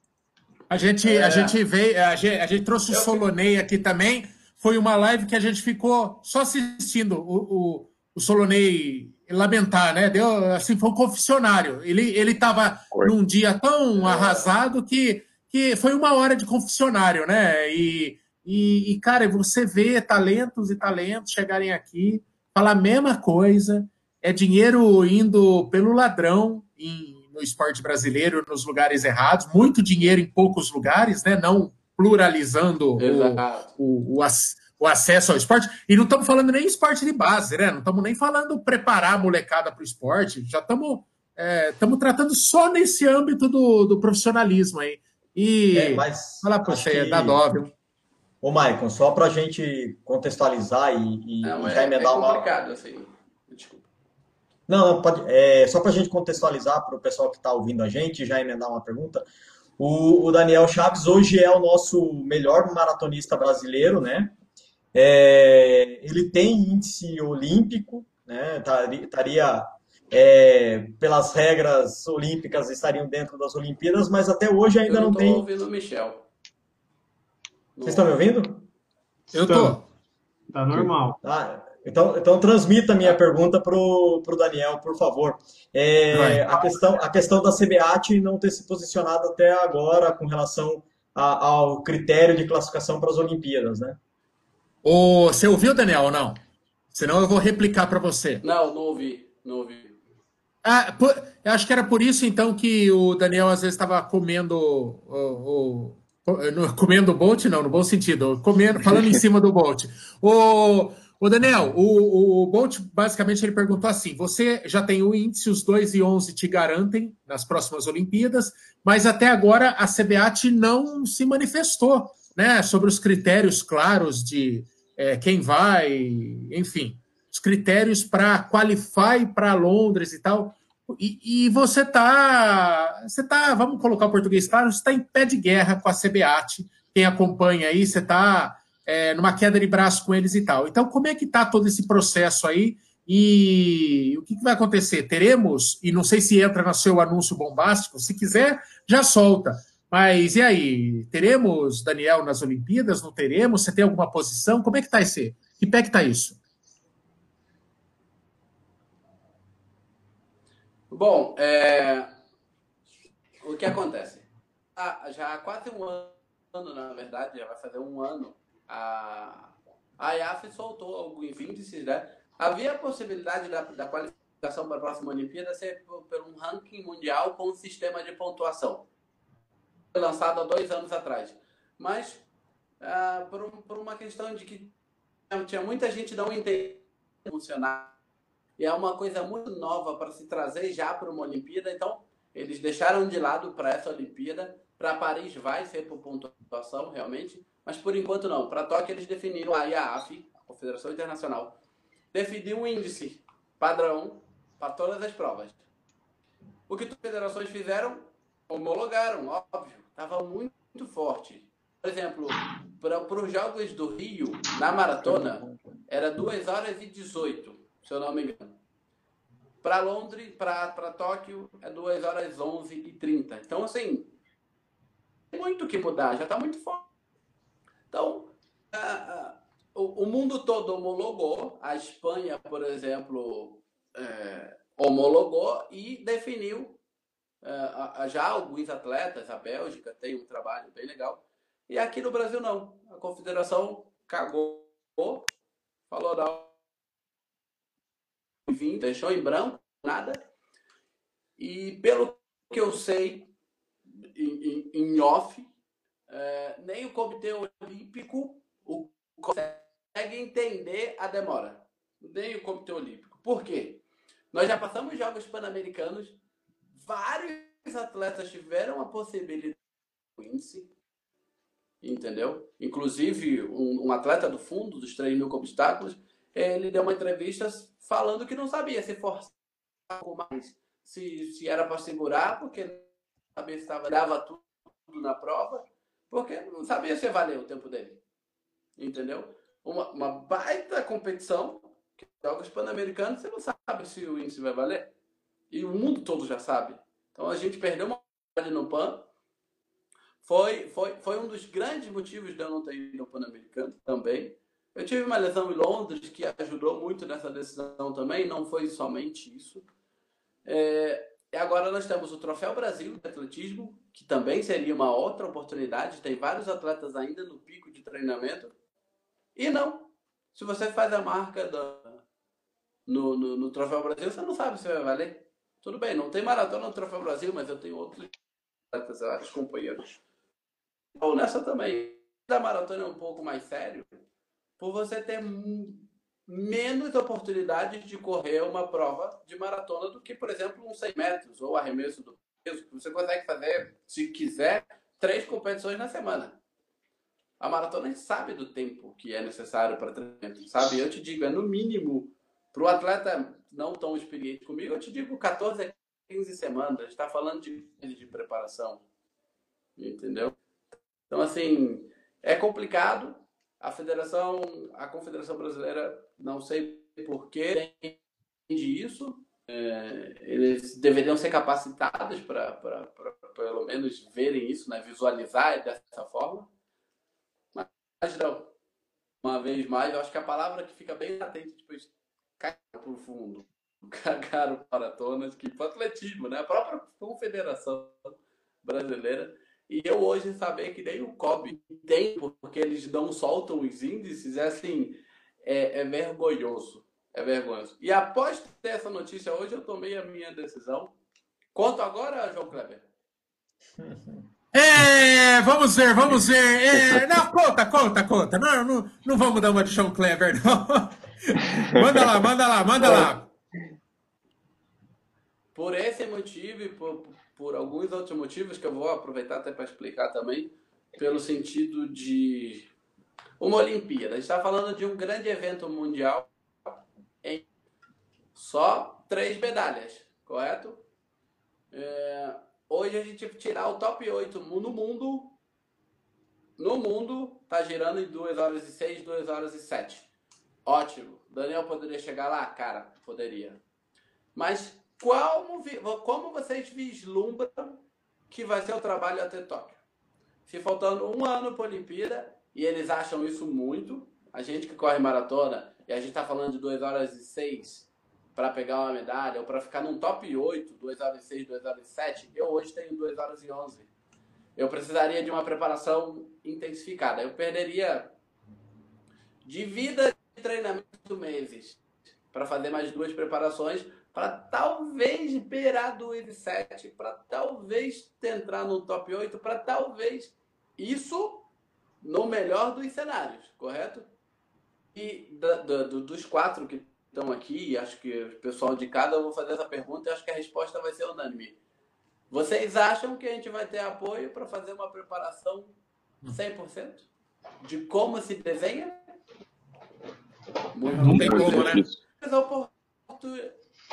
a gente, é. a gente veio, a gente, a gente trouxe o. Solonei aqui também. Foi uma live que a gente ficou só assistindo o, o, o Solonei lamentar, né? Deu, assim, foi um confessionário. Ele ele estava num dia tão é. arrasado que, que foi uma hora de confessionário, né? E, e, e, cara, você vê talentos e talentos chegarem aqui fala a mesma coisa, é dinheiro indo pelo ladrão em, no esporte brasileiro, nos lugares errados, muito dinheiro em poucos lugares, né? Não pluralizando o, o, o, o, acesso ao esporte. E não estamos falando nem esporte de base, né? Não estamos nem falando preparar a molecada para o esporte, já estamos estamos é, tratando só nesse âmbito do, do profissionalismo aí. E é, mas falar para você, que... dá dó, viu? Ô, Maicon, só para a gente contextualizar e, e Não, já é, emendar é complicado, uma. Assim. Desculpa. Não, não pode. É, só para a gente contextualizar para o pessoal que está ouvindo a gente, já emendar uma pergunta. O, o, Daniel Chaves hoje é o nosso melhor maratonista brasileiro, né? É, ele tem índice olímpico, né? Estaria é, pelas regras olímpicas estariam dentro das Olimpíadas, mas até hoje ainda Eu não, não tem. ouvindo o Michel. Vocês estão me ouvindo? Eu tô. Tá normal. Ah, então, então transmita a minha pergunta para o Daniel, por favor. É, a, questão, a questão da CBAT não ter se posicionado até agora com relação a, ao critério de classificação para as Olimpíadas, né? O, você ouviu, Daniel, ou não? Senão eu vou replicar para você. Não, não ouvi. Não ouvi. Ah, por, eu acho que era por isso, então, que o Daniel às vezes estava comendo o, o, comendo o Bolt, não, no bom sentido, comendo, falando em cima do Bolt. O, o Daniel, o, o Bolt, basicamente, ele perguntou assim: você já tem o índice, os 2 e 11 te garantem nas próximas Olimpíadas, mas até agora a CBAT não se manifestou né, sobre os critérios claros de é, quem vai, enfim os critérios para qualify para Londres e tal. E, e, você tá, você tá, vamos colocar o português claro, você está em pé de guerra com a CBAT. Quem acompanha aí, você está é, numa queda de braço com eles e tal. Então, como é que está todo esse processo aí? E o que, que vai acontecer? Teremos, e não sei se entra no seu anúncio bombástico, se quiser, já solta. Mas e aí? Teremos Daniel nas Olimpíadas? Não teremos? Você tem alguma posição? Como é que está esse? Que pé que está isso? Bom, é... o que acontece? Ah, já há quase um ano, na verdade, já vai fazer um ano, a, a IAF soltou alguns índices, né? Havia a possibilidade da, da qualificação para a próxima Olimpíada ser por, por um ranking mundial com um sistema de pontuação. Lançado há dois anos atrás. Mas, ah, por, um, por uma questão de que tinha muita gente não entendendo funcionar e é uma coisa muito nova para se trazer já para uma Olimpíada. Então, eles deixaram de lado para essa Olimpíada. Para Paris vai ser por pontuação, realmente, mas por enquanto não. Para Tóquio, eles definiram a IAAF, a Confederação Internacional, definiu um índice padrão para todas as provas. O que as federações fizeram? Homologaram, óbvio. Estava muito, forte. Por exemplo, para, para os Jogos do Rio, na maratona, era 2 horas e 18 se eu não me engano. Para Londres, para Tóquio, é 2 horas 11 e 30. Então, assim, tem muito que mudar, já está muito forte. Então, o, o, mundo todo homologou, a Espanha, por exemplo, é, homologou e definiu é, já alguns atletas, a Bélgica tem um trabalho bem legal, e aqui no Brasil não. A confederação cagou, falou, não, 2020, deixou em branco, nada. E pelo que eu sei, em, off, é, nem o Comitê Olímpico o, consegue entender a demora. Nem o Comitê Olímpico. Por quê? Nós já passamos Jogos Pan-Americanos, vários atletas tiveram a possibilidade de entendeu? Inclusive, um, um, atleta do fundo dos 3 mil obstáculos, ele deu uma entrevista falando que não sabia se forçar mais, se, se era para segurar, porque sabia se estava, dava tudo na prova, porque não sabia se valeu o tempo dele. Entendeu? Uma, uma baita competição, que jogos pan-americanos, você não sabe se o índice vai valer. E o mundo todo já sabe. Então a gente perdeu uma no PAN. Foi, foi, foi um dos grandes motivos de eu não ter ido ao Pan-Americano também. Eu tive uma lesão em Londres que ajudou muito nessa decisão também, não foi somente isso. É, e agora nós temos o Troféu Brasil de Atletismo, que também seria uma outra oportunidade. Tem vários atletas ainda no pico de treinamento. E não, se você faz a marca da, no, no, no, Troféu Brasil, você não sabe se vai valer. Tudo bem, não tem maratona no Troféu Brasil, mas eu tenho outros atletas, vários companheiros. Ou nessa também. A maratona é um pouco mais sério por você ter menos oportunidades de correr uma prova de maratona do que, por exemplo, um 100 metros ou arremesso do peso. Você consegue fazer, se quiser, três competições na semana. A maratona sabe do tempo que é necessário para treinamento, sabe? Eu te digo, é no mínimo para o atleta não tão experiente comigo, eu te digo 14 a 15 semanas. A gente está falando de, de preparação. Entendeu? Então, assim, é complicado. A federação, a Confederação Brasileira, não sei por que entende isso. É, eles deveriam ser capacitados para pelo menos verem isso, né? visualizar dessa forma. Mas não. Uma vez mais, eu acho que a palavra que fica bem latente depois cai para o fundo. Cagaram maratonas, que para atletismo, né? A própria Confederação Brasileira e eu hoje saber que nem o COB tem, porque eles não soltam os índices, é assim, é, é vergonhoso. É vergonhoso. E após ter essa notícia hoje, eu tomei a minha decisão. Conto agora, João Kleber? É, vamos ver, vamos ver. É, não, conta, conta, conta. Não, não, não vamos dar uma de João Kleber, não. manda lá, manda lá, manda lá. Por esse motivo e por, por alguns outros motivos que eu vou aproveitar até para explicar também, pelo sentido de uma Olimpíada. A gente está falando de um grande evento mundial em só três medalhas, correto? É, hoje a gente tirar o top 8 no mundo. No mundo, tá girando em 2 horas e 6, 2 horas e 7. Ótimo. Daniel poderia chegar lá? Cara, poderia. Mas como, como vocês vislumbram que vai ser o trabalho até Tóquio? Se faltando um ano para a Olimpíada, e eles acham isso muito, a gente que corre maratona, e a gente está falando de 2 horas e 6 para pegar uma medalha, ou para ficar num top 8, 2 horas e 6, 2 horas e 7, eu hoje tenho 2 horas e 11. Eu precisaria de uma preparação intensificada. Eu perderia de vida de treinamento meses para fazer mais duas preparações para talvez beirar do 7, para talvez entrar no top 8, para talvez isso no melhor dos cenários, correto? E da, da, dos quatro que estão aqui, acho que o pessoal de cada, eu vou fazer essa pergunta e acho que a resposta vai ser unânime. Vocês acham que a gente vai ter apoio para fazer uma preparação 100%? De como se desenha? Muito, não tem como, né?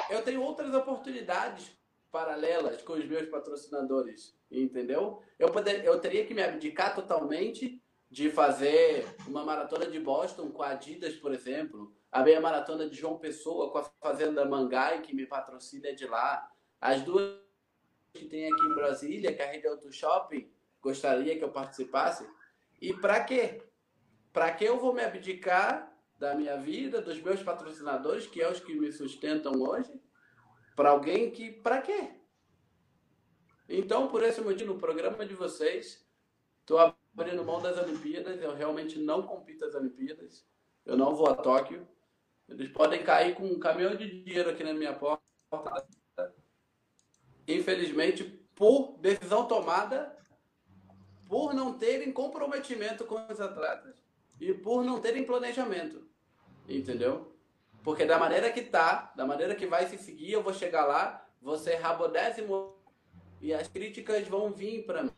Eu tenho outras oportunidades paralelas com os meus patrocinadores, entendeu? Eu, poder, eu teria que me abdicar totalmente de fazer uma maratona de Boston com a Adidas, por exemplo, a minha maratona de João Pessoa com a Fazenda Mangai, que me patrocina de lá, as duas que tem aqui em Brasília, que é a Rede Auto Shopping, gostaria que eu participasse. E para quê? Para que eu vou me abdicar da minha vida, dos meus patrocinadores, que é os que me sustentam hoje, para alguém que. Para quê? Então, por esse motivo, no programa de vocês, estou abrindo mão das Olimpíadas. Eu realmente não compito as Olimpíadas. Eu não vou a Tóquio. Eles podem cair com um caminhão de dinheiro aqui na minha porta. Infelizmente, por decisão tomada, por não terem comprometimento com os atletas e por não terem planejamento. Entendeu? Porque da maneira que tá, da maneira que vai se seguir, eu vou chegar lá, vou ser rabodécimo e as críticas vão vir para mim.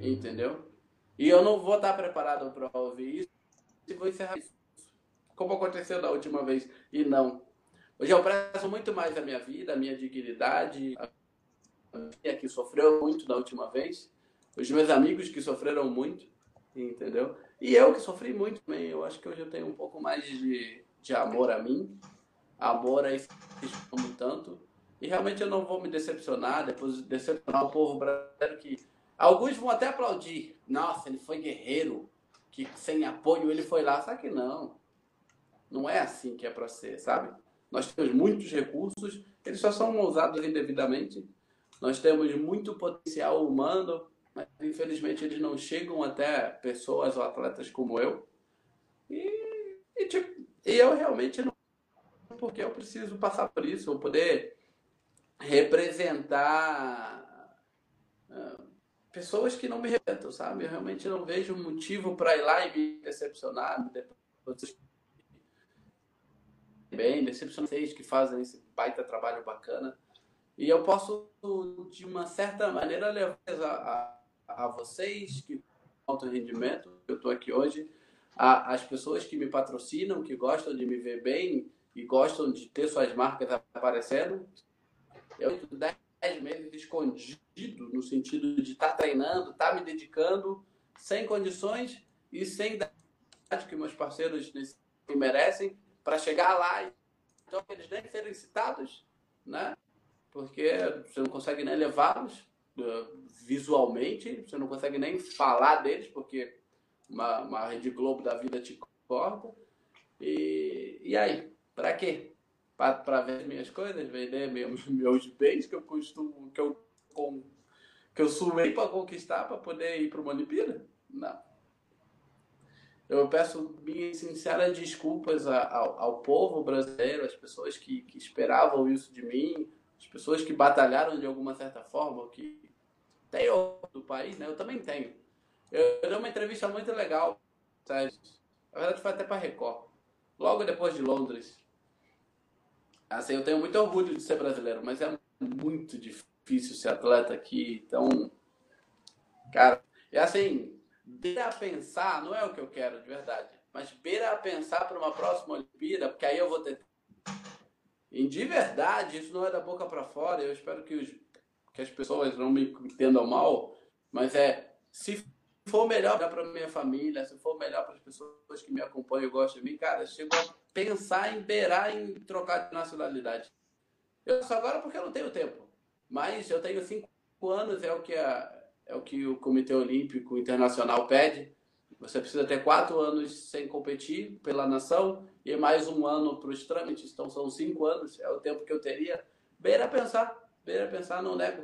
Entendeu? E eu não vou estar preparado para ouvir isso e vou encerrar isso. Como aconteceu da última vez. E não. Hoje eu prezo muito mais a minha vida, a minha dignidade, a minha que sofreu muito da última vez, os meus amigos que sofreram muito, entendeu? E eu que sofri muito também, eu acho que hoje eu tenho um pouco mais de, de amor a mim, amor a esse amo tanto. E realmente eu não vou me decepcionar, depois decepcionar o povo brasileiro que. Alguns vão até aplaudir. Nossa, ele foi guerreiro, que sem apoio ele foi lá. Só que não. Não é assim que é para ser, sabe? Nós temos muitos recursos, eles só são usados indevidamente. Nós temos muito potencial humano, mas infelizmente eles não chegam até pessoas ou atletas como eu. E, e, tipo, eu realmente não. Porque eu preciso passar por isso, vou poder representar uh, pessoas que não me representam, sabe? Eu realmente não vejo motivo para ir lá e me decepcionar. Depois, bem, decepcionar vocês que fazem esse baita trabalho bacana. E eu posso, de uma certa maneira, levar a, a vocês que alto rendimento, eu estou aqui hoje, a, as pessoas que me patrocinam, que gostam de me ver bem e gostam de ter suas marcas aparecendo. Eu 10 meses escondido, no sentido de estar tá treinando, estar tá me dedicando, sem condições e sem dar que meus parceiros merecem para chegar lá. Então, eles nem serem citados, né? porque você não consegue nem levá-los uh, visualmente, você não consegue nem falar deles, porque uma, uma Rede Globo da vida te corta. E, e aí? Para quê? Para ver as minhas coisas, vender meus, meus bens que eu costumo, que eu, com, que eu suei para conquistar para poder ir para uma Olimpíada? Não. Eu peço minhas sinceras desculpas ao, ao povo brasileiro, às pessoas que, que esperavam isso de mim, as pessoas que batalharam de alguma certa forma, que tem do país, né? Eu também tenho. Eu, eu dei uma entrevista muito legal, sabe? na verdade foi até para Record, logo depois de Londres. Assim, eu tenho muito orgulho de ser brasileiro, mas é muito difícil ser atleta aqui, então, cara, é assim, beira a pensar, não é o que eu quero de verdade, mas beira a pensar para uma próxima Olimpíada, porque aí eu vou ter. E de verdade, isso não é da boca para fora, eu espero que, os, que as pessoas não me entendam mal, mas é se for melhor para minha família, se for melhor para as pessoas que me acompanham e gostam de mim, cara, chego a pensar em beirar em trocar de nacionalidade. Eu só agora porque eu não tenho tempo, mas eu tenho cinco anos, é o que a, é o que o Comitê Olímpico Internacional pede. Você precisa ter quatro anos sem competir pela nação e mais um ano para os trâmites. Então são cinco anos, é o tempo que eu teria. Beira pensar, beira pensar, não nego,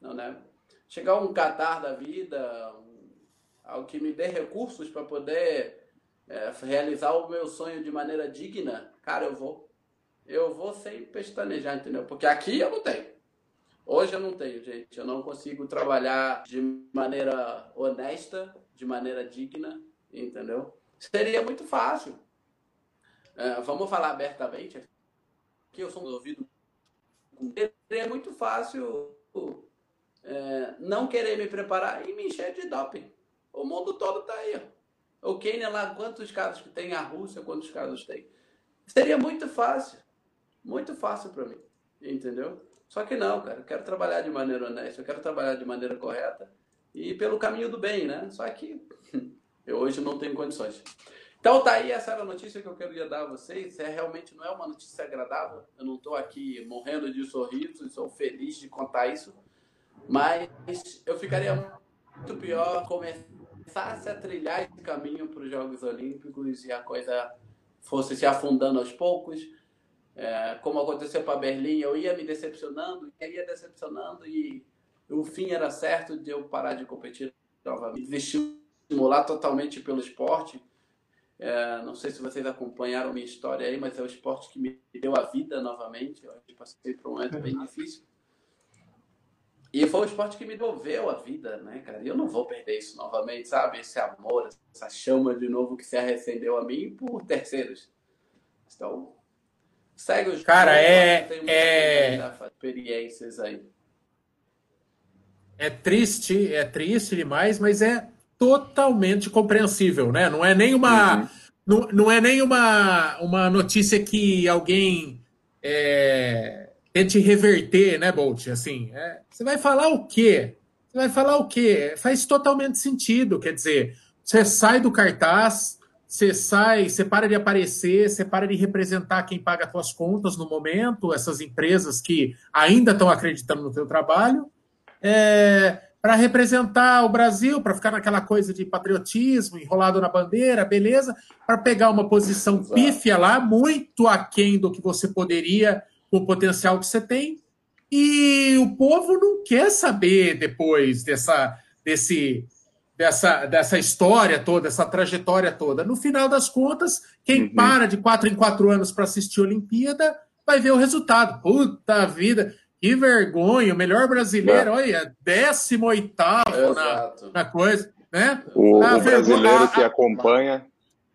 não nego. Chegar um Qatar da vida, um, algo que me dê recursos para poder é, realizar o meu sonho de maneira digna, cara, eu vou. Eu vou sem pestanejar, entendeu? Porque aqui eu não tenho. Hoje eu não tenho, gente. Eu não consigo trabalhar de maneira honesta, de maneira digna, entendeu? Seria muito fácil. É, vamos falar abertamente aqui. Eu sou um ouvido. Seria muito fácil é, não querer me preparar e me encher de doping. O mundo todo está aí. O Quênia lá, quantos casos que tem? A Rússia, quantos casos tem? Seria muito fácil. Muito fácil para mim. Entendeu? Só que não, cara, eu quero trabalhar de maneira honesta, eu quero trabalhar de maneira correta e pelo caminho do bem, né? Só que eu hoje não tenho condições. Então tá aí, essa era a notícia que eu queria dar a vocês. É realmente não é uma notícia agradável. Eu não estou aqui morrendo de sorriso, sou feliz de contar isso. Mas eu ficaria muito pior começasse a trilhar esse caminho para os Jogos Olímpicos e a coisa fosse se afundando aos poucos é, como aconteceu para Berlim, eu ia me decepcionando, ia decepcionando e o fim era certo de eu parar de competir novamente, estimular totalmente pelo esporte. É, não sei se vocês acompanharam minha história aí, mas é o esporte que me deu a vida novamente. Eu passei por um momento bem difícil. E foi o esporte que me devolveu a vida, né, cara? E eu não vou perder isso novamente, sabe? Esse amor, essa chama de novo que se arrecendeu a mim por terceiros. Então, Segue os Cara, é. é... Experiências aí. É triste, é triste demais, mas é totalmente compreensível, né? Não é nem uma. Uhum. Não, não é nem uma, uma notícia que alguém é, tente reverter, né, Bolt? Assim, é, você vai falar o quê? Você vai falar o quê? Faz totalmente sentido. Quer dizer, você sai do cartaz, você sai, você para de aparecer, você para de representar quem paga as suas contas no momento, essas empresas que ainda estão acreditando no teu trabalho, é, para representar o Brasil, para ficar naquela coisa de patriotismo, enrolado na bandeira, beleza, para pegar uma posição Exato. pífia lá, muito aquém do que você poderia, com o potencial que você tem, e o povo não quer saber depois dessa, desse dessa, dessa história toda, essa trajetória toda. No final das contas, quem uhum. para de quatro em quatro anos para assistir a Olimpíada vai ver o resultado. Puta vida, que vergonha, o melhor brasileiro, é. olha, 18 na, na coisa. Né? O, o brasileiro que acompanha,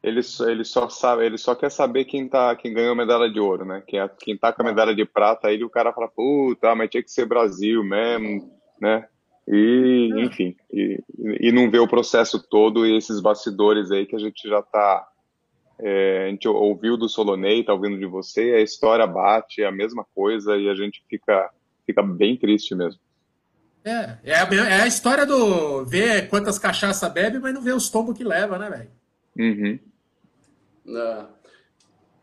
ele, ele, só sabe, ele só quer saber quem, tá, quem ganhou a medalha de ouro, né? Quem, quem tá com a medalha de prata, aí o cara fala, puta, mas tinha que ser Brasil mesmo, né? E, enfim, e, e não ver o processo todo e esses bastidores aí que a gente já está É, a gente ouviu do Solonei, tá ouvindo de você, a história bate, é a mesma coisa e a gente fica, fica bem triste mesmo. É, é a, é a história do ver quantas cachaça bebe, mas não vê os tombos que leva, né, velho? Uhum. Não.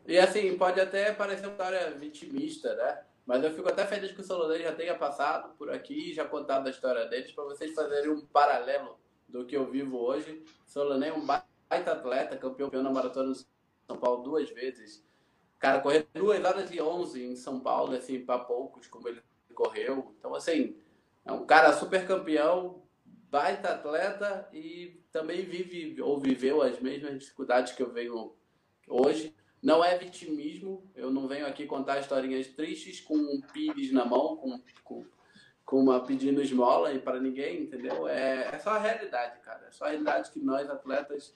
E assim, pode até parecer uma história vitimista, né? Mas eu fico até feliz que o Solonei já tenha passado por aqui e já contado a história deles para vocês fazerem um paralelo do que eu vivo hoje. Solonei é um baita atleta, campeão na maratona de São Paulo duas vezes. Cara, correu duas horas e onze em São Paulo, assim, para poucos, como ele correu. Então, assim, é um cara super campeão, baita atleta e também vive ou viveu as mesmas dificuldades que eu venho hoje. Não é vitimismo, eu não venho aqui contar historinhas tristes com um pires na mão, com, com, com uma pedindo esmola e para ninguém, entendeu? É, é só a realidade, cara. É só a realidade que nós, atletas,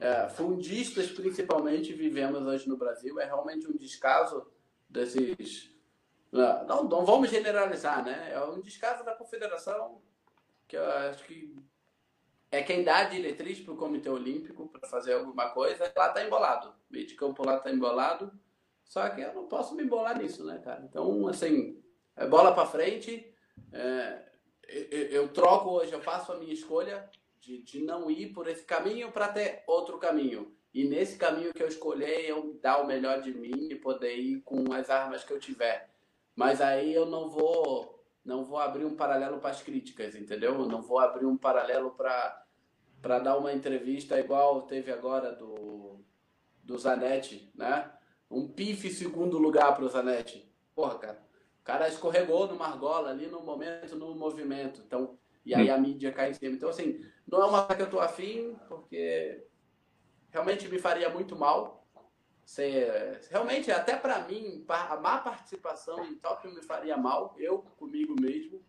é, fundistas principalmente, vivemos hoje no Brasil. É realmente um descaso desses não, não vamos generalizar, né? É um descaso da confederação, que eu acho que é quem dá a diretriz para o Comitê Olímpico para fazer alguma coisa. Lá está embolado. O meio de campo lá está embolado. Só que eu não posso me embolar nisso, né, cara? Então, assim, é bola para frente. É, eu, eu, troco hoje, eu faço a minha escolha de, de não ir por esse caminho para ter outro caminho. E nesse caminho que eu escolher, eu dar o melhor de mim e poder ir com as armas que eu tiver. Mas aí eu não vou não vou abrir um paralelo para as críticas, entendeu? Eu não vou abrir um paralelo para para dar uma entrevista igual teve agora do do Zanetti, né? Um pife segundo lugar para o Zanetti. Porra, cara. Cara escorregou no Margola ali no momento, no movimento. Então, e aí a mídia cai em cima. Então, assim, não é uma que eu tô afim, porque realmente me faria muito mal ser, realmente, até para mim, a má participação em Tóquio me faria mal, eu comigo mesmo,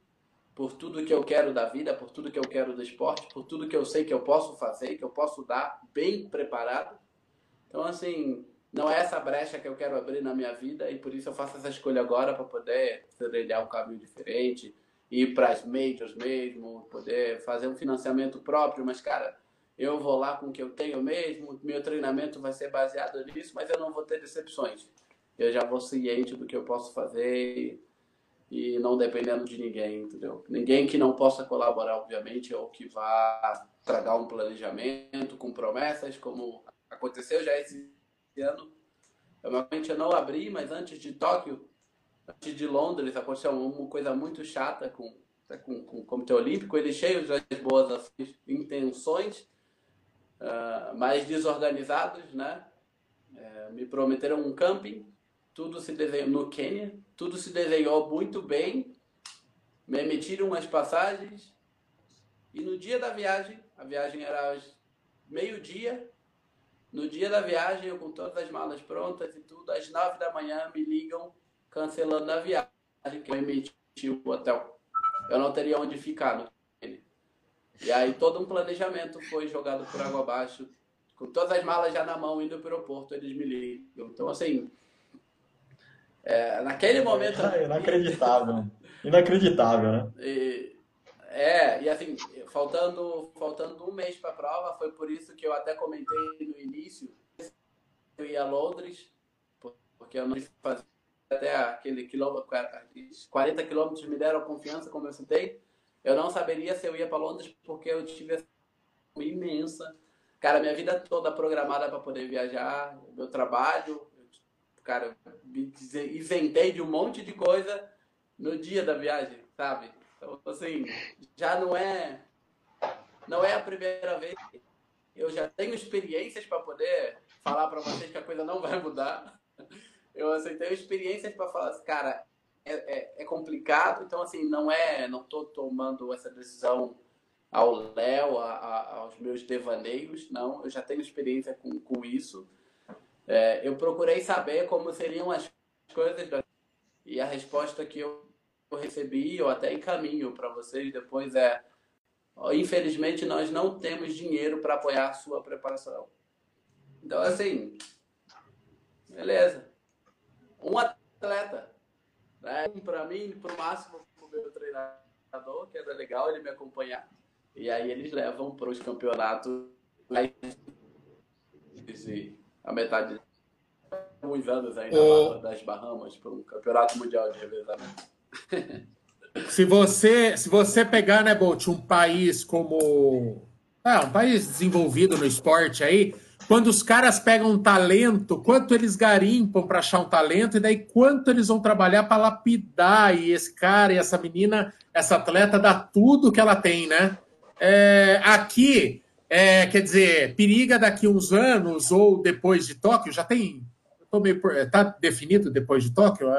por tudo que eu quero da vida, por tudo que eu quero do esporte, por tudo que eu sei que eu posso fazer, que eu posso dar bem preparado. Então, assim, não é essa brecha que eu quero abrir na minha vida e por isso eu faço essa escolha agora para poder trilhar um caminho diferente, ir para as majors mesmo, poder fazer um financiamento próprio, mas, cara eu vou lá com o que eu tenho mesmo, meu treinamento vai ser baseado nisso, mas eu não vou ter decepções. Eu já vou ciente do que eu posso fazer e não dependendo de ninguém, entendeu? Ninguém que não possa colaborar, obviamente, ou que vá tragar um planejamento com promessas, como aconteceu já esse ano. Eu realmente não abri, mas antes de Tóquio, antes de Londres, aconteceu uma coisa muito chata com, com, com o Comitê Olímpico, eles cheios das boas assim, intenções, uh, mais desorganizados, né? É, me prometeram um camping, tudo se desenhou no Quênia, tudo se desenhou muito bem, me emitiram umas passagens e no dia da viagem, a viagem era meio-dia, no dia da viagem, eu com todas as malas prontas e tudo, às nove da manhã me ligam cancelando a viagem que eu emiti o hotel. Eu não teria onde ficar no e aí todo um planejamento foi jogado por água abaixo, com todas as malas já na mão, indo para o aeroporto, eles me ligam. Então, assim, é, naquele momento... É inacreditável. Inacreditável, né? E, é, e assim, faltando, faltando um mês para a prova, foi por isso que eu até comentei no início, eu ia a Londres, porque eu não fazer até aquele quilômetro, 40 quilômetros me deram confiança, como eu citei, eu não saberia se eu ia para Londres porque eu tive essa imensa. Cara, minha vida toda programada para poder viajar, meu trabalho, cara, me isentei de um monte de coisa no dia da viagem, sabe? Então, assim, já não é não é a primeira vez. Eu já tenho experiências para poder falar para vocês que a coisa não vai mudar. Eu assim, tenho experiências para falar, assim, cara, é, é, é, complicado, então assim, não é, não estou tomando essa decisão ao Léo, aos meus devaneios, não, eu já tenho experiência com, com isso. É, eu procurei saber como seriam as coisas e a resposta que eu recebi, eu até encaminho para vocês depois é infelizmente nós não temos dinheiro para apoiar a sua preparação. Então assim, beleza. Um atleta né? Para mim, para o máximo, o meu treinador, que era legal ele me acompanhar. E aí eles levam para os campeonatos a metade alguns anos ainda o... das Bahamas para um campeonato mundial de revezamento. Se você se você pegar, né, Bolt, um país como ah, um país desenvolvido no esporte aí, quando os caras pegam um talento, quanto eles garimpam para achar um talento, e daí quanto eles vão trabalhar para lapidar e esse cara e essa menina, essa atleta, dá tudo que ela tem, né? É, aqui, é, quer dizer, periga daqui uns anos ou depois de Tóquio, já tem. Tô meio, tá definido depois de Tóquio?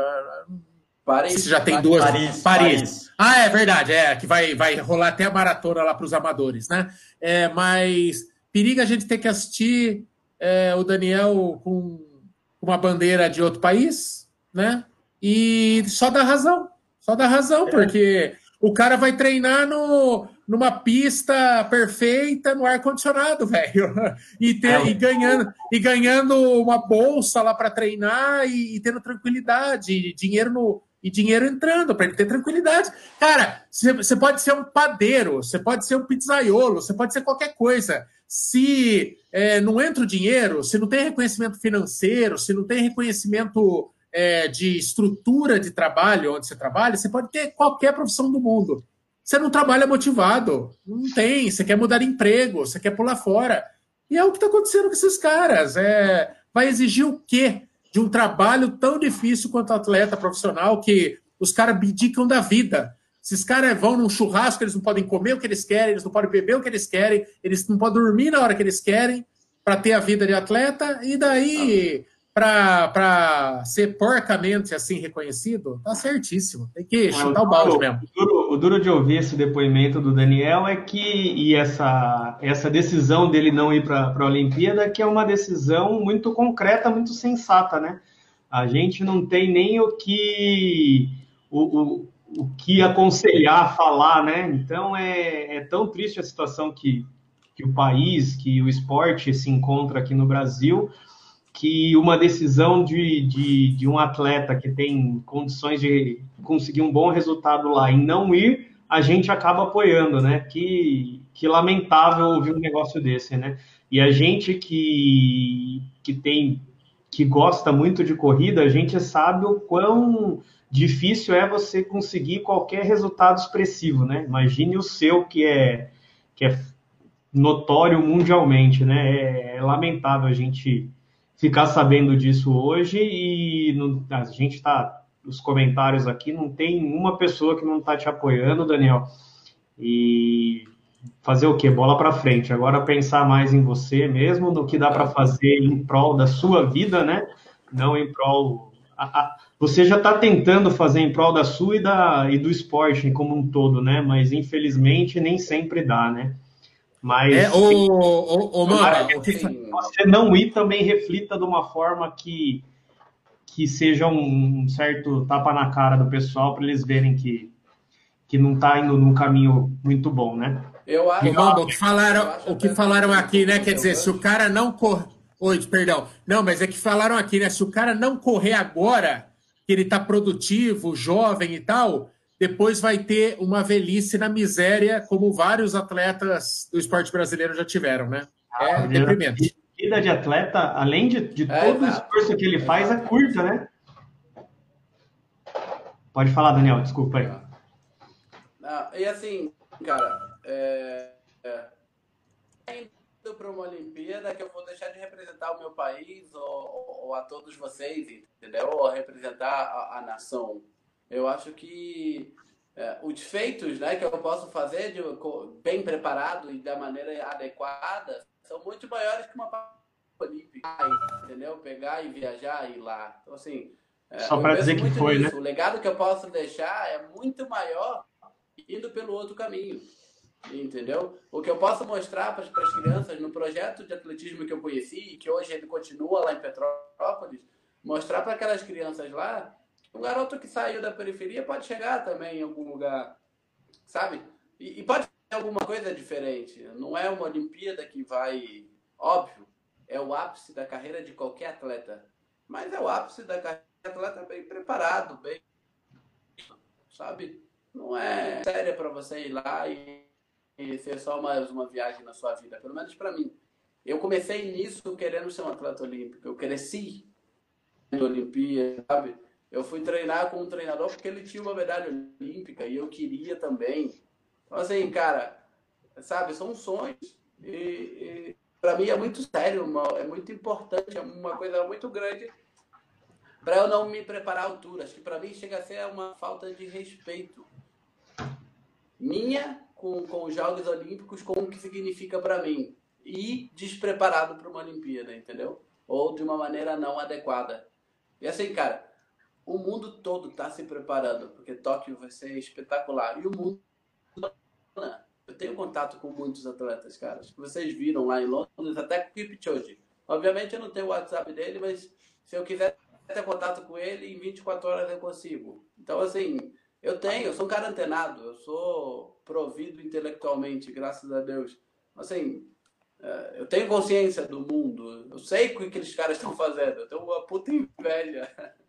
Paris. Já tem duas. Paris, Paris. Paris. Ah, é verdade, é, que vai, vai rolar até a maratona lá para os amadores, né? É, mas periga a gente ter que assistir é, o Daniel com uma bandeira de outro país, né? E só dá razão. Só dá razão, é. porque o cara vai treinar no, numa pista perfeita no ar-condicionado, velho. E, ter, é. e, ganhando, e ganhando uma bolsa lá para treinar e, e, tendo tranquilidade, dinheiro no, e dinheiro entrando para ele ter tranquilidade. Cara, você pode ser um padeiro, você pode ser um pizzaiolo, você pode ser qualquer coisa se é, não entra o dinheiro, se não tem reconhecimento financeiro, se não tem reconhecimento é, de estrutura de trabalho onde você trabalha, você pode ter qualquer profissão do mundo. Você não trabalha motivado, não tem, você quer mudar de emprego, você quer pular fora. E é o que está acontecendo com esses caras. É, vai exigir o quê de um trabalho tão difícil quanto atleta profissional que os caras abdicam da vida? Esses caras vão num churrasco, eles não podem comer o que eles querem, eles não podem beber o que eles querem, eles não podem dormir na hora que eles querem para ter a vida de atleta, e daí para ser porcamente assim reconhecido, tá certíssimo. Tem que chutar o, o balde mesmo. O duro, o duro, de ouvir esse depoimento do Daniel é que e essa, essa decisão dele não ir para a Olimpíada que é uma decisão muito concreta, muito sensata, né? A gente não tem nem o que o, o que aconselhar, falar, né? Então é, é tão triste a situação que, que o país, que o esporte se encontra aqui no Brasil, que uma decisão de, de, de um atleta que tem condições de conseguir um bom resultado lá e não ir, a gente acaba apoiando, né? Que, que lamentável ouvir um negócio desse, né? E a gente que, que tem que gosta muito de corrida, a gente sabe o quão difícil é você conseguir qualquer resultado expressivo, né? Imagine o seu que é que é notório mundialmente, né? É, é lamentável a gente ficar sabendo disso hoje e no, a gente está os comentários aqui não tem uma pessoa que não está te apoiando, Daniel. E fazer o quê? Bola para frente. Agora pensar mais em você mesmo, no que dá para fazer em prol da sua vida, né? Não em prol a, a, você já está tentando fazer em prol da sua e, da, e do esporte como um todo, né? Mas infelizmente nem sempre dá, né? Mas é, o, o, o, mano, que você não ir também reflita de uma forma que, que seja um certo tapa na cara do pessoal para eles verem que, que não está indo num caminho muito bom, né? Eu acho. Mano, que falaram, o que falaram aqui, né? Quer dizer, se o cara não corre. Oi, perdão. Não, mas é que falaram aqui, né? Se o cara não correr agora, que ele está produtivo, jovem e tal, depois vai ter uma velhice na miséria, como vários atletas do esporte brasileiro já tiveram, né? É ah, deprimente. A vida de atleta, além de, de é, todo o esforço que ele faz, é curta, né? Pode falar, Daniel, desculpa aí. Ah, e assim, cara, é, é, indo para uma Olimpíada que eu vou deixar de representar o meu país ou, ou a todos vocês, entendeu? Ou representar a, a nação. Eu acho que é, os feitos né, que eu posso fazer de, bem preparado e da maneira adequada são muito maiores que uma olímpica, entendeu? Pegar e viajar e ir lá. Então, assim, é, Só para dizer que foi, nisso. né? O legado que eu posso deixar é muito maior indo pelo outro caminho. Entendeu? O que eu posso mostrar para as crianças no projeto de atletismo que eu conheci, que hoje ele continua lá em Petrópolis, mostrar para aquelas crianças lá um garoto que saiu da periferia pode chegar também em algum lugar, sabe? E, e pode ser alguma coisa diferente. Não é uma Olimpíada que vai. Óbvio, é o ápice da carreira de qualquer atleta. Mas é o ápice da carreira de atleta bem preparado, bem. Sabe? Não é séria para você ir lá e e ser só mais uma viagem na sua vida, pelo menos para mim. eu comecei nisso querendo ser um atleta olímpico. Eu cresci na Olimpíada, sabe? Eu fui treinar com um treinador porque ele tinha uma medalha olímpica e eu queria também. Então, assim, cara, sabe, são sonhos. E, e para mim é muito sério, é muito importante, é uma coisa muito grande para eu não me preparar à altura. Acho que para mim chega a ser uma falta de respeito minha com, com os Jogos Olímpicos, com o que significa para mim. E despreparado para uma Olimpíada, entendeu? Ou de uma maneira não adequada. E assim, cara, o mundo todo está se preparando, porque Tóquio vai ser espetacular. E o mundo. Eu tenho contato com muitos atletas, cara. Acho que vocês viram lá em Londres, até com o Kipchoge. Obviamente eu não tenho o WhatsApp dele, mas se eu quiser ter contato com ele, em 24 horas eu consigo. Então, assim, eu tenho, eu sou um cara antenado, eu sou provido intelectualmente, graças a Deus. Assim, é, eu tenho consciência do mundo, eu sei o que aqueles caras estão fazendo, eu tenho uma puta inveja.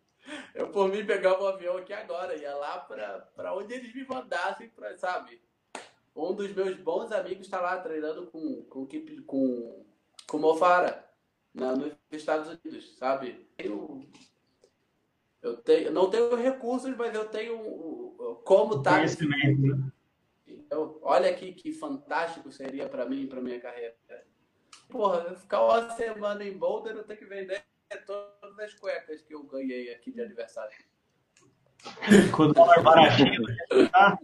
Eu, por mim, pegava um avião aqui agora, ia lá para onde eles me mandassem, pra, sabe? Um dos meus bons amigos está lá treinando com, com, com, com Mofara, na, nos Estados Unidos, sabe? Eu, eu tenho, não tenho recursos, mas eu tenho como tá. Conhecimento. Né? Então, olha aqui que fantástico seria para mim, para minha carreira. Porra, ficar uma semana em Boulder, eu tenho que vender todas as cuecas que eu ganhei aqui de aniversário. Quando for baratinho, tá?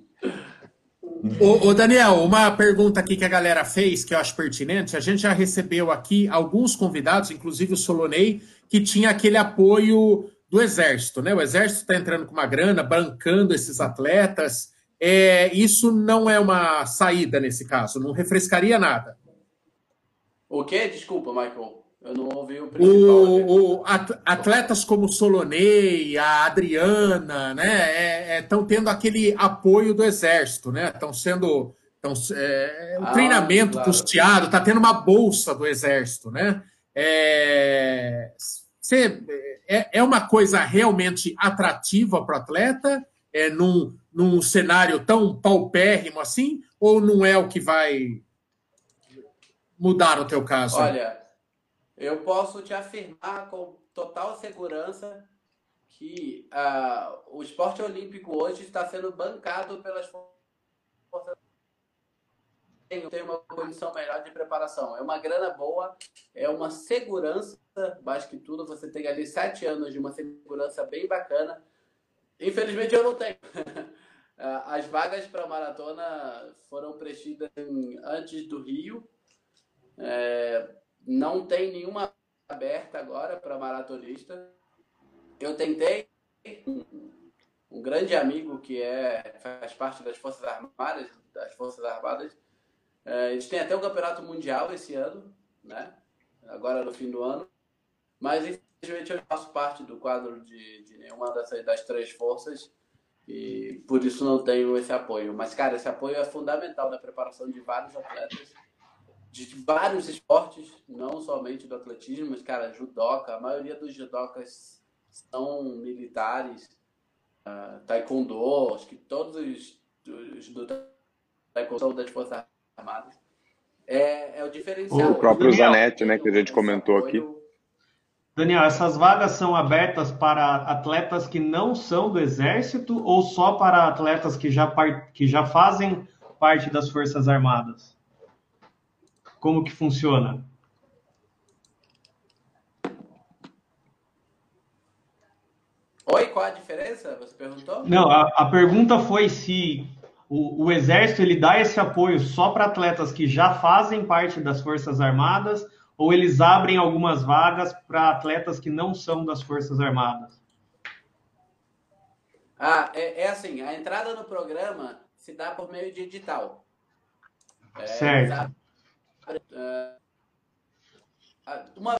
Ô, ô, Daniel, uma pergunta aqui que a galera fez que eu acho pertinente. A gente já recebeu aqui alguns convidados, inclusive o Solonei, que tinha aquele apoio do Exército, né? O Exército está entrando com uma grana, bancando esses atletas. É, isso não é uma saída nesse caso, não refrescaria nada. O quê? Desculpa, Michael. Eu não ouvi o principal. O, o atletas como o Solonei, a Adriana, né? Estão é, é, tendo aquele apoio do Exército, né? Estão sendo. Tão, é, o ah, treinamento claro. custeado, está tendo uma bolsa do Exército, né? É, você, é, é uma coisa realmente atrativa para o atleta, é, num, num cenário tão paupérrimo assim, ou não é o que vai mudar no teu caso? Olha, eu posso te afirmar com total segurança que uh, o esporte olímpico hoje está sendo bancado pelas forças tem uma condição melhor de preparação. É uma grana boa, é uma segurança, mais que tudo. Você tem ali sete anos de uma segurança bem bacana. Infelizmente eu não tenho. As vagas para maratona foram preenchidas antes do Rio. É, não tem nenhuma aberta agora para maratonista. Eu tentei um grande amigo que é faz parte das Forças Armadas, das Forças Armadas, é, eles têm até o campeonato mundial esse ano, né? Agora no fim do ano. Mas infelizmente eu não faço parte do quadro de, de nenhuma dessas das três forças e por isso não tenho esse apoio. Mas, cara, esse apoio é fundamental na preparação de vários atletas, de vários esportes, não somente do atletismo, mas, cara, judoca. A maioria dos judocas são militares, uh, taekwondo, acho que todos os, os do taekwondo são das forças armadas. É, é o diferencial. O próprio Zanetti, né, que a gente comentou aqui. Daniel, essas vagas são abertas para atletas que não são do Exército ou só para atletas que já, que já fazem parte das Forças Armadas? Como que funciona? Oi, qual a diferença? Você perguntou? Não, a, a pergunta foi se o, o Exército ele dá esse apoio só para atletas que já fazem parte das Forças Armadas ou eles abrem algumas vagas para atletas que não são das Forças Armadas? Ah, é, é, assim, a entrada no programa se dá por meio de edital. É, certo. Uma,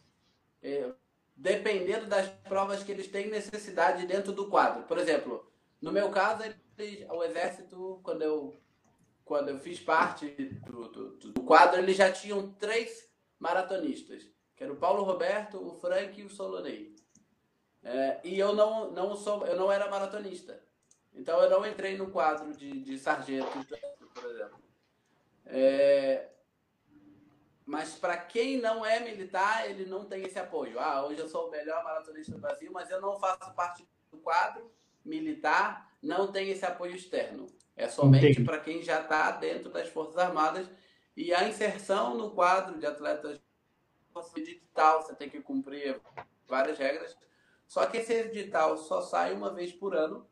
é, dependendo das provas que eles têm necessidade dentro do quadro. Por exemplo, no meu caso, o exército, quando eu, quando eu fiz parte do, do, do quadro, eles já tinham três maratonistas, que era o Paulo Roberto, o Frank e o Solonei. É, e eu não, não sou, eu não era maratonista. Então eu não entrei no quadro de, de sargento, por exemplo. É, mas para quem não é militar, ele não tem esse apoio. Ah, hoje eu sou o melhor maratonista do Brasil, mas eu não faço parte do quadro militar, não tem esse apoio externo. É somente para quem já está dentro das Forças Armadas. E a inserção no quadro de atletas digital, você tem que cumprir várias regras. Só que esse edital só sai uma vez por ano,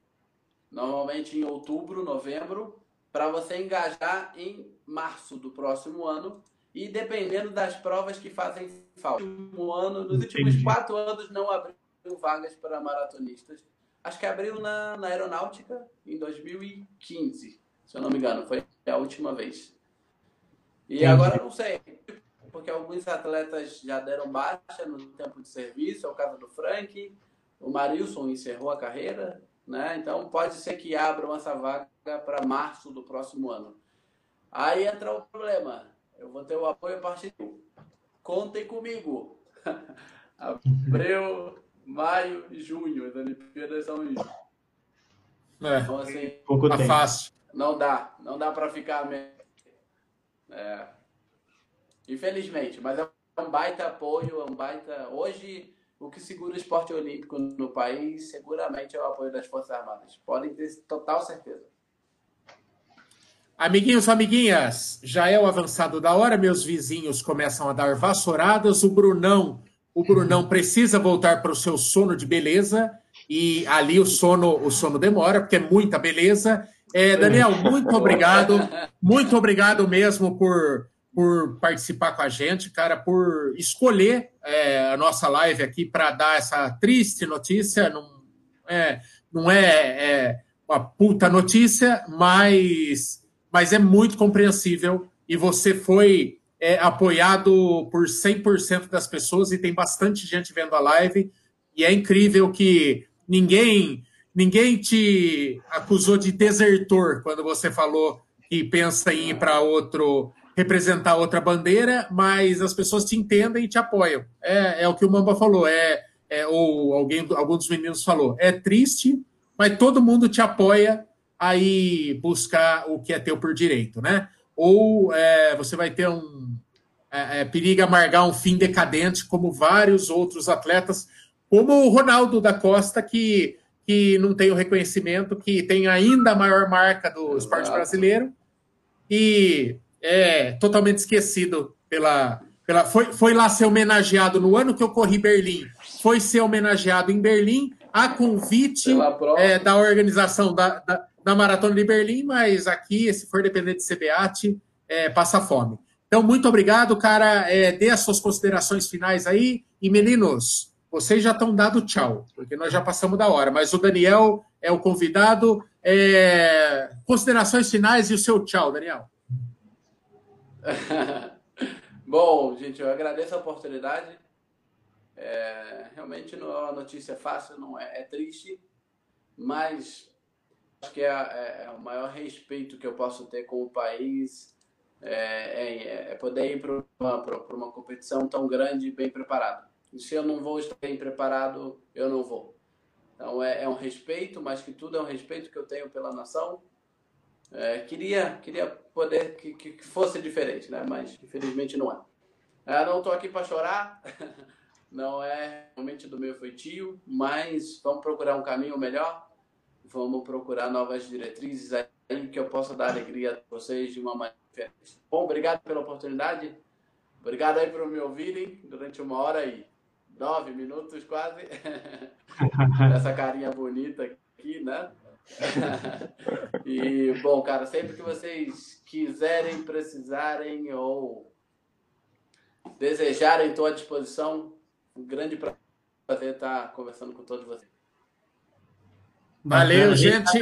normalmente em outubro, novembro, para você engajar em março do próximo ano e dependendo das provas que fazem falta. Um ano, nos últimos Entendi. quatro anos não abriu vagas para maratonistas. Acho que abriu na, na aeronáutica em 2015, se eu não me engano, foi a última vez. E Entendi. agora não sei, porque alguns atletas já deram baixa no tempo de serviço, é o caso do Frank, o Marilson encerrou a carreira, né? Então pode ser que abram essa vaga para março do próximo ano. Aí entra o problema eu vou ter o apoio a partir de. Contem comigo. Abril, maio e junho. As Olimpíadas são em junho. É, então, assim, pouco tá tempo. fácil. Não dá. Não dá para ficar. É. Infelizmente, mas é um baita apoio, é um baita. Hoje, o que segura o esporte olímpico no país, seguramente é o apoio das Forças Armadas. Podem ter total certeza. Amiguinhos, amiguinhas, já é o avançado da hora, meus vizinhos começam a dar vassouradas, o Brunão, o Brunão precisa voltar para o seu sono de beleza, e ali o sono, o sono demora, porque é muita beleza. É, Daniel, muito obrigado, muito obrigado mesmo por, por participar com a gente, cara, por escolher é, a nossa live aqui para dar essa triste notícia. Não é, não é, é uma puta notícia, mas mas é muito compreensível e você foi é, apoiado por 100% das pessoas e tem bastante gente vendo a live e é incrível que ninguém ninguém te acusou de desertor quando você falou que pensa em ir para outro representar outra bandeira, mas as pessoas te entendem e te apoiam. É, é o que o Mamba falou, é, é ou alguém, algum dos meninos falou. É triste, mas todo mundo te apoia aí buscar o que é teu por direito, né? Ou é, você vai ter um. É, é, periga amargar um fim decadente, como vários outros atletas, como o Ronaldo da Costa, que, que não tem o reconhecimento, que tem ainda a maior marca do esporte brasileiro e é totalmente esquecido pela. pela foi, foi lá ser homenageado no ano que eu corri Berlim. Foi ser homenageado em Berlim a convite é, da organização da, da na Maratona de Berlim, mas aqui, se for depender de CBAT, é, passa fome. Então, muito obrigado, cara. É, dê as suas considerações finais aí. E, meninos, vocês já estão dado tchau, porque nós já passamos da hora. Mas o Daniel é o convidado. É... Considerações finais e o seu tchau, Daniel. Bom, gente, eu agradeço a oportunidade. É, realmente não é uma notícia fácil, não é, é triste, mas acho que é, é, é, o maior respeito que eu posso ter com o país é, é, é poder ir para uma, uma, competição tão grande e bem preparado. E se eu não vou estar bem preparado, eu não vou. Então é, é um respeito, mas que tudo é um respeito que eu tenho pela nação. É, queria, queria poder que, que, fosse diferente, né? mas infelizmente não é. Eu não estou aqui para chorar, não é realmente do meu feitio, mas vamos procurar um caminho melhor vamos procurar novas diretrizes aí que eu possa dar alegria a vocês de uma maneira diferente. Bom, obrigado pela oportunidade. Obrigado aí por me ouvirem durante uma hora e nove minutos quase. Essa carinha bonita aqui, né? e, bom, cara, sempre que vocês quiserem, precisarem ou desejarem, estou à disposição. Um grande prazer estar conversando com todos vocês. Valeu, gente.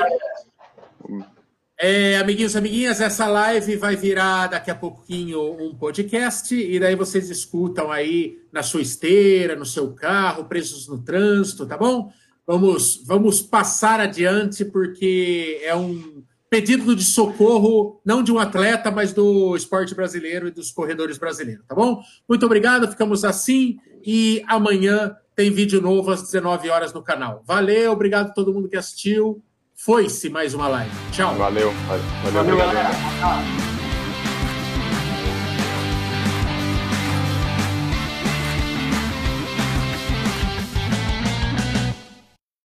É, amiguinhos, amiguinhas, essa live vai virar daqui a pouquinho um podcast e daí vocês escutam aí na sua esteira, no seu carro, presos no trânsito, tá bom? Vamos, vamos passar adiante porque é um pedido de socorro, não de um atleta, mas do esporte brasileiro e dos corredores brasileiros, tá bom? Muito obrigado, ficamos assim e amanhã tem vídeo novo às 19 horas no canal. Valeu, obrigado a todo mundo que assistiu. Foi-se mais uma live. Tchau. Valeu. Valeu, valeu galera.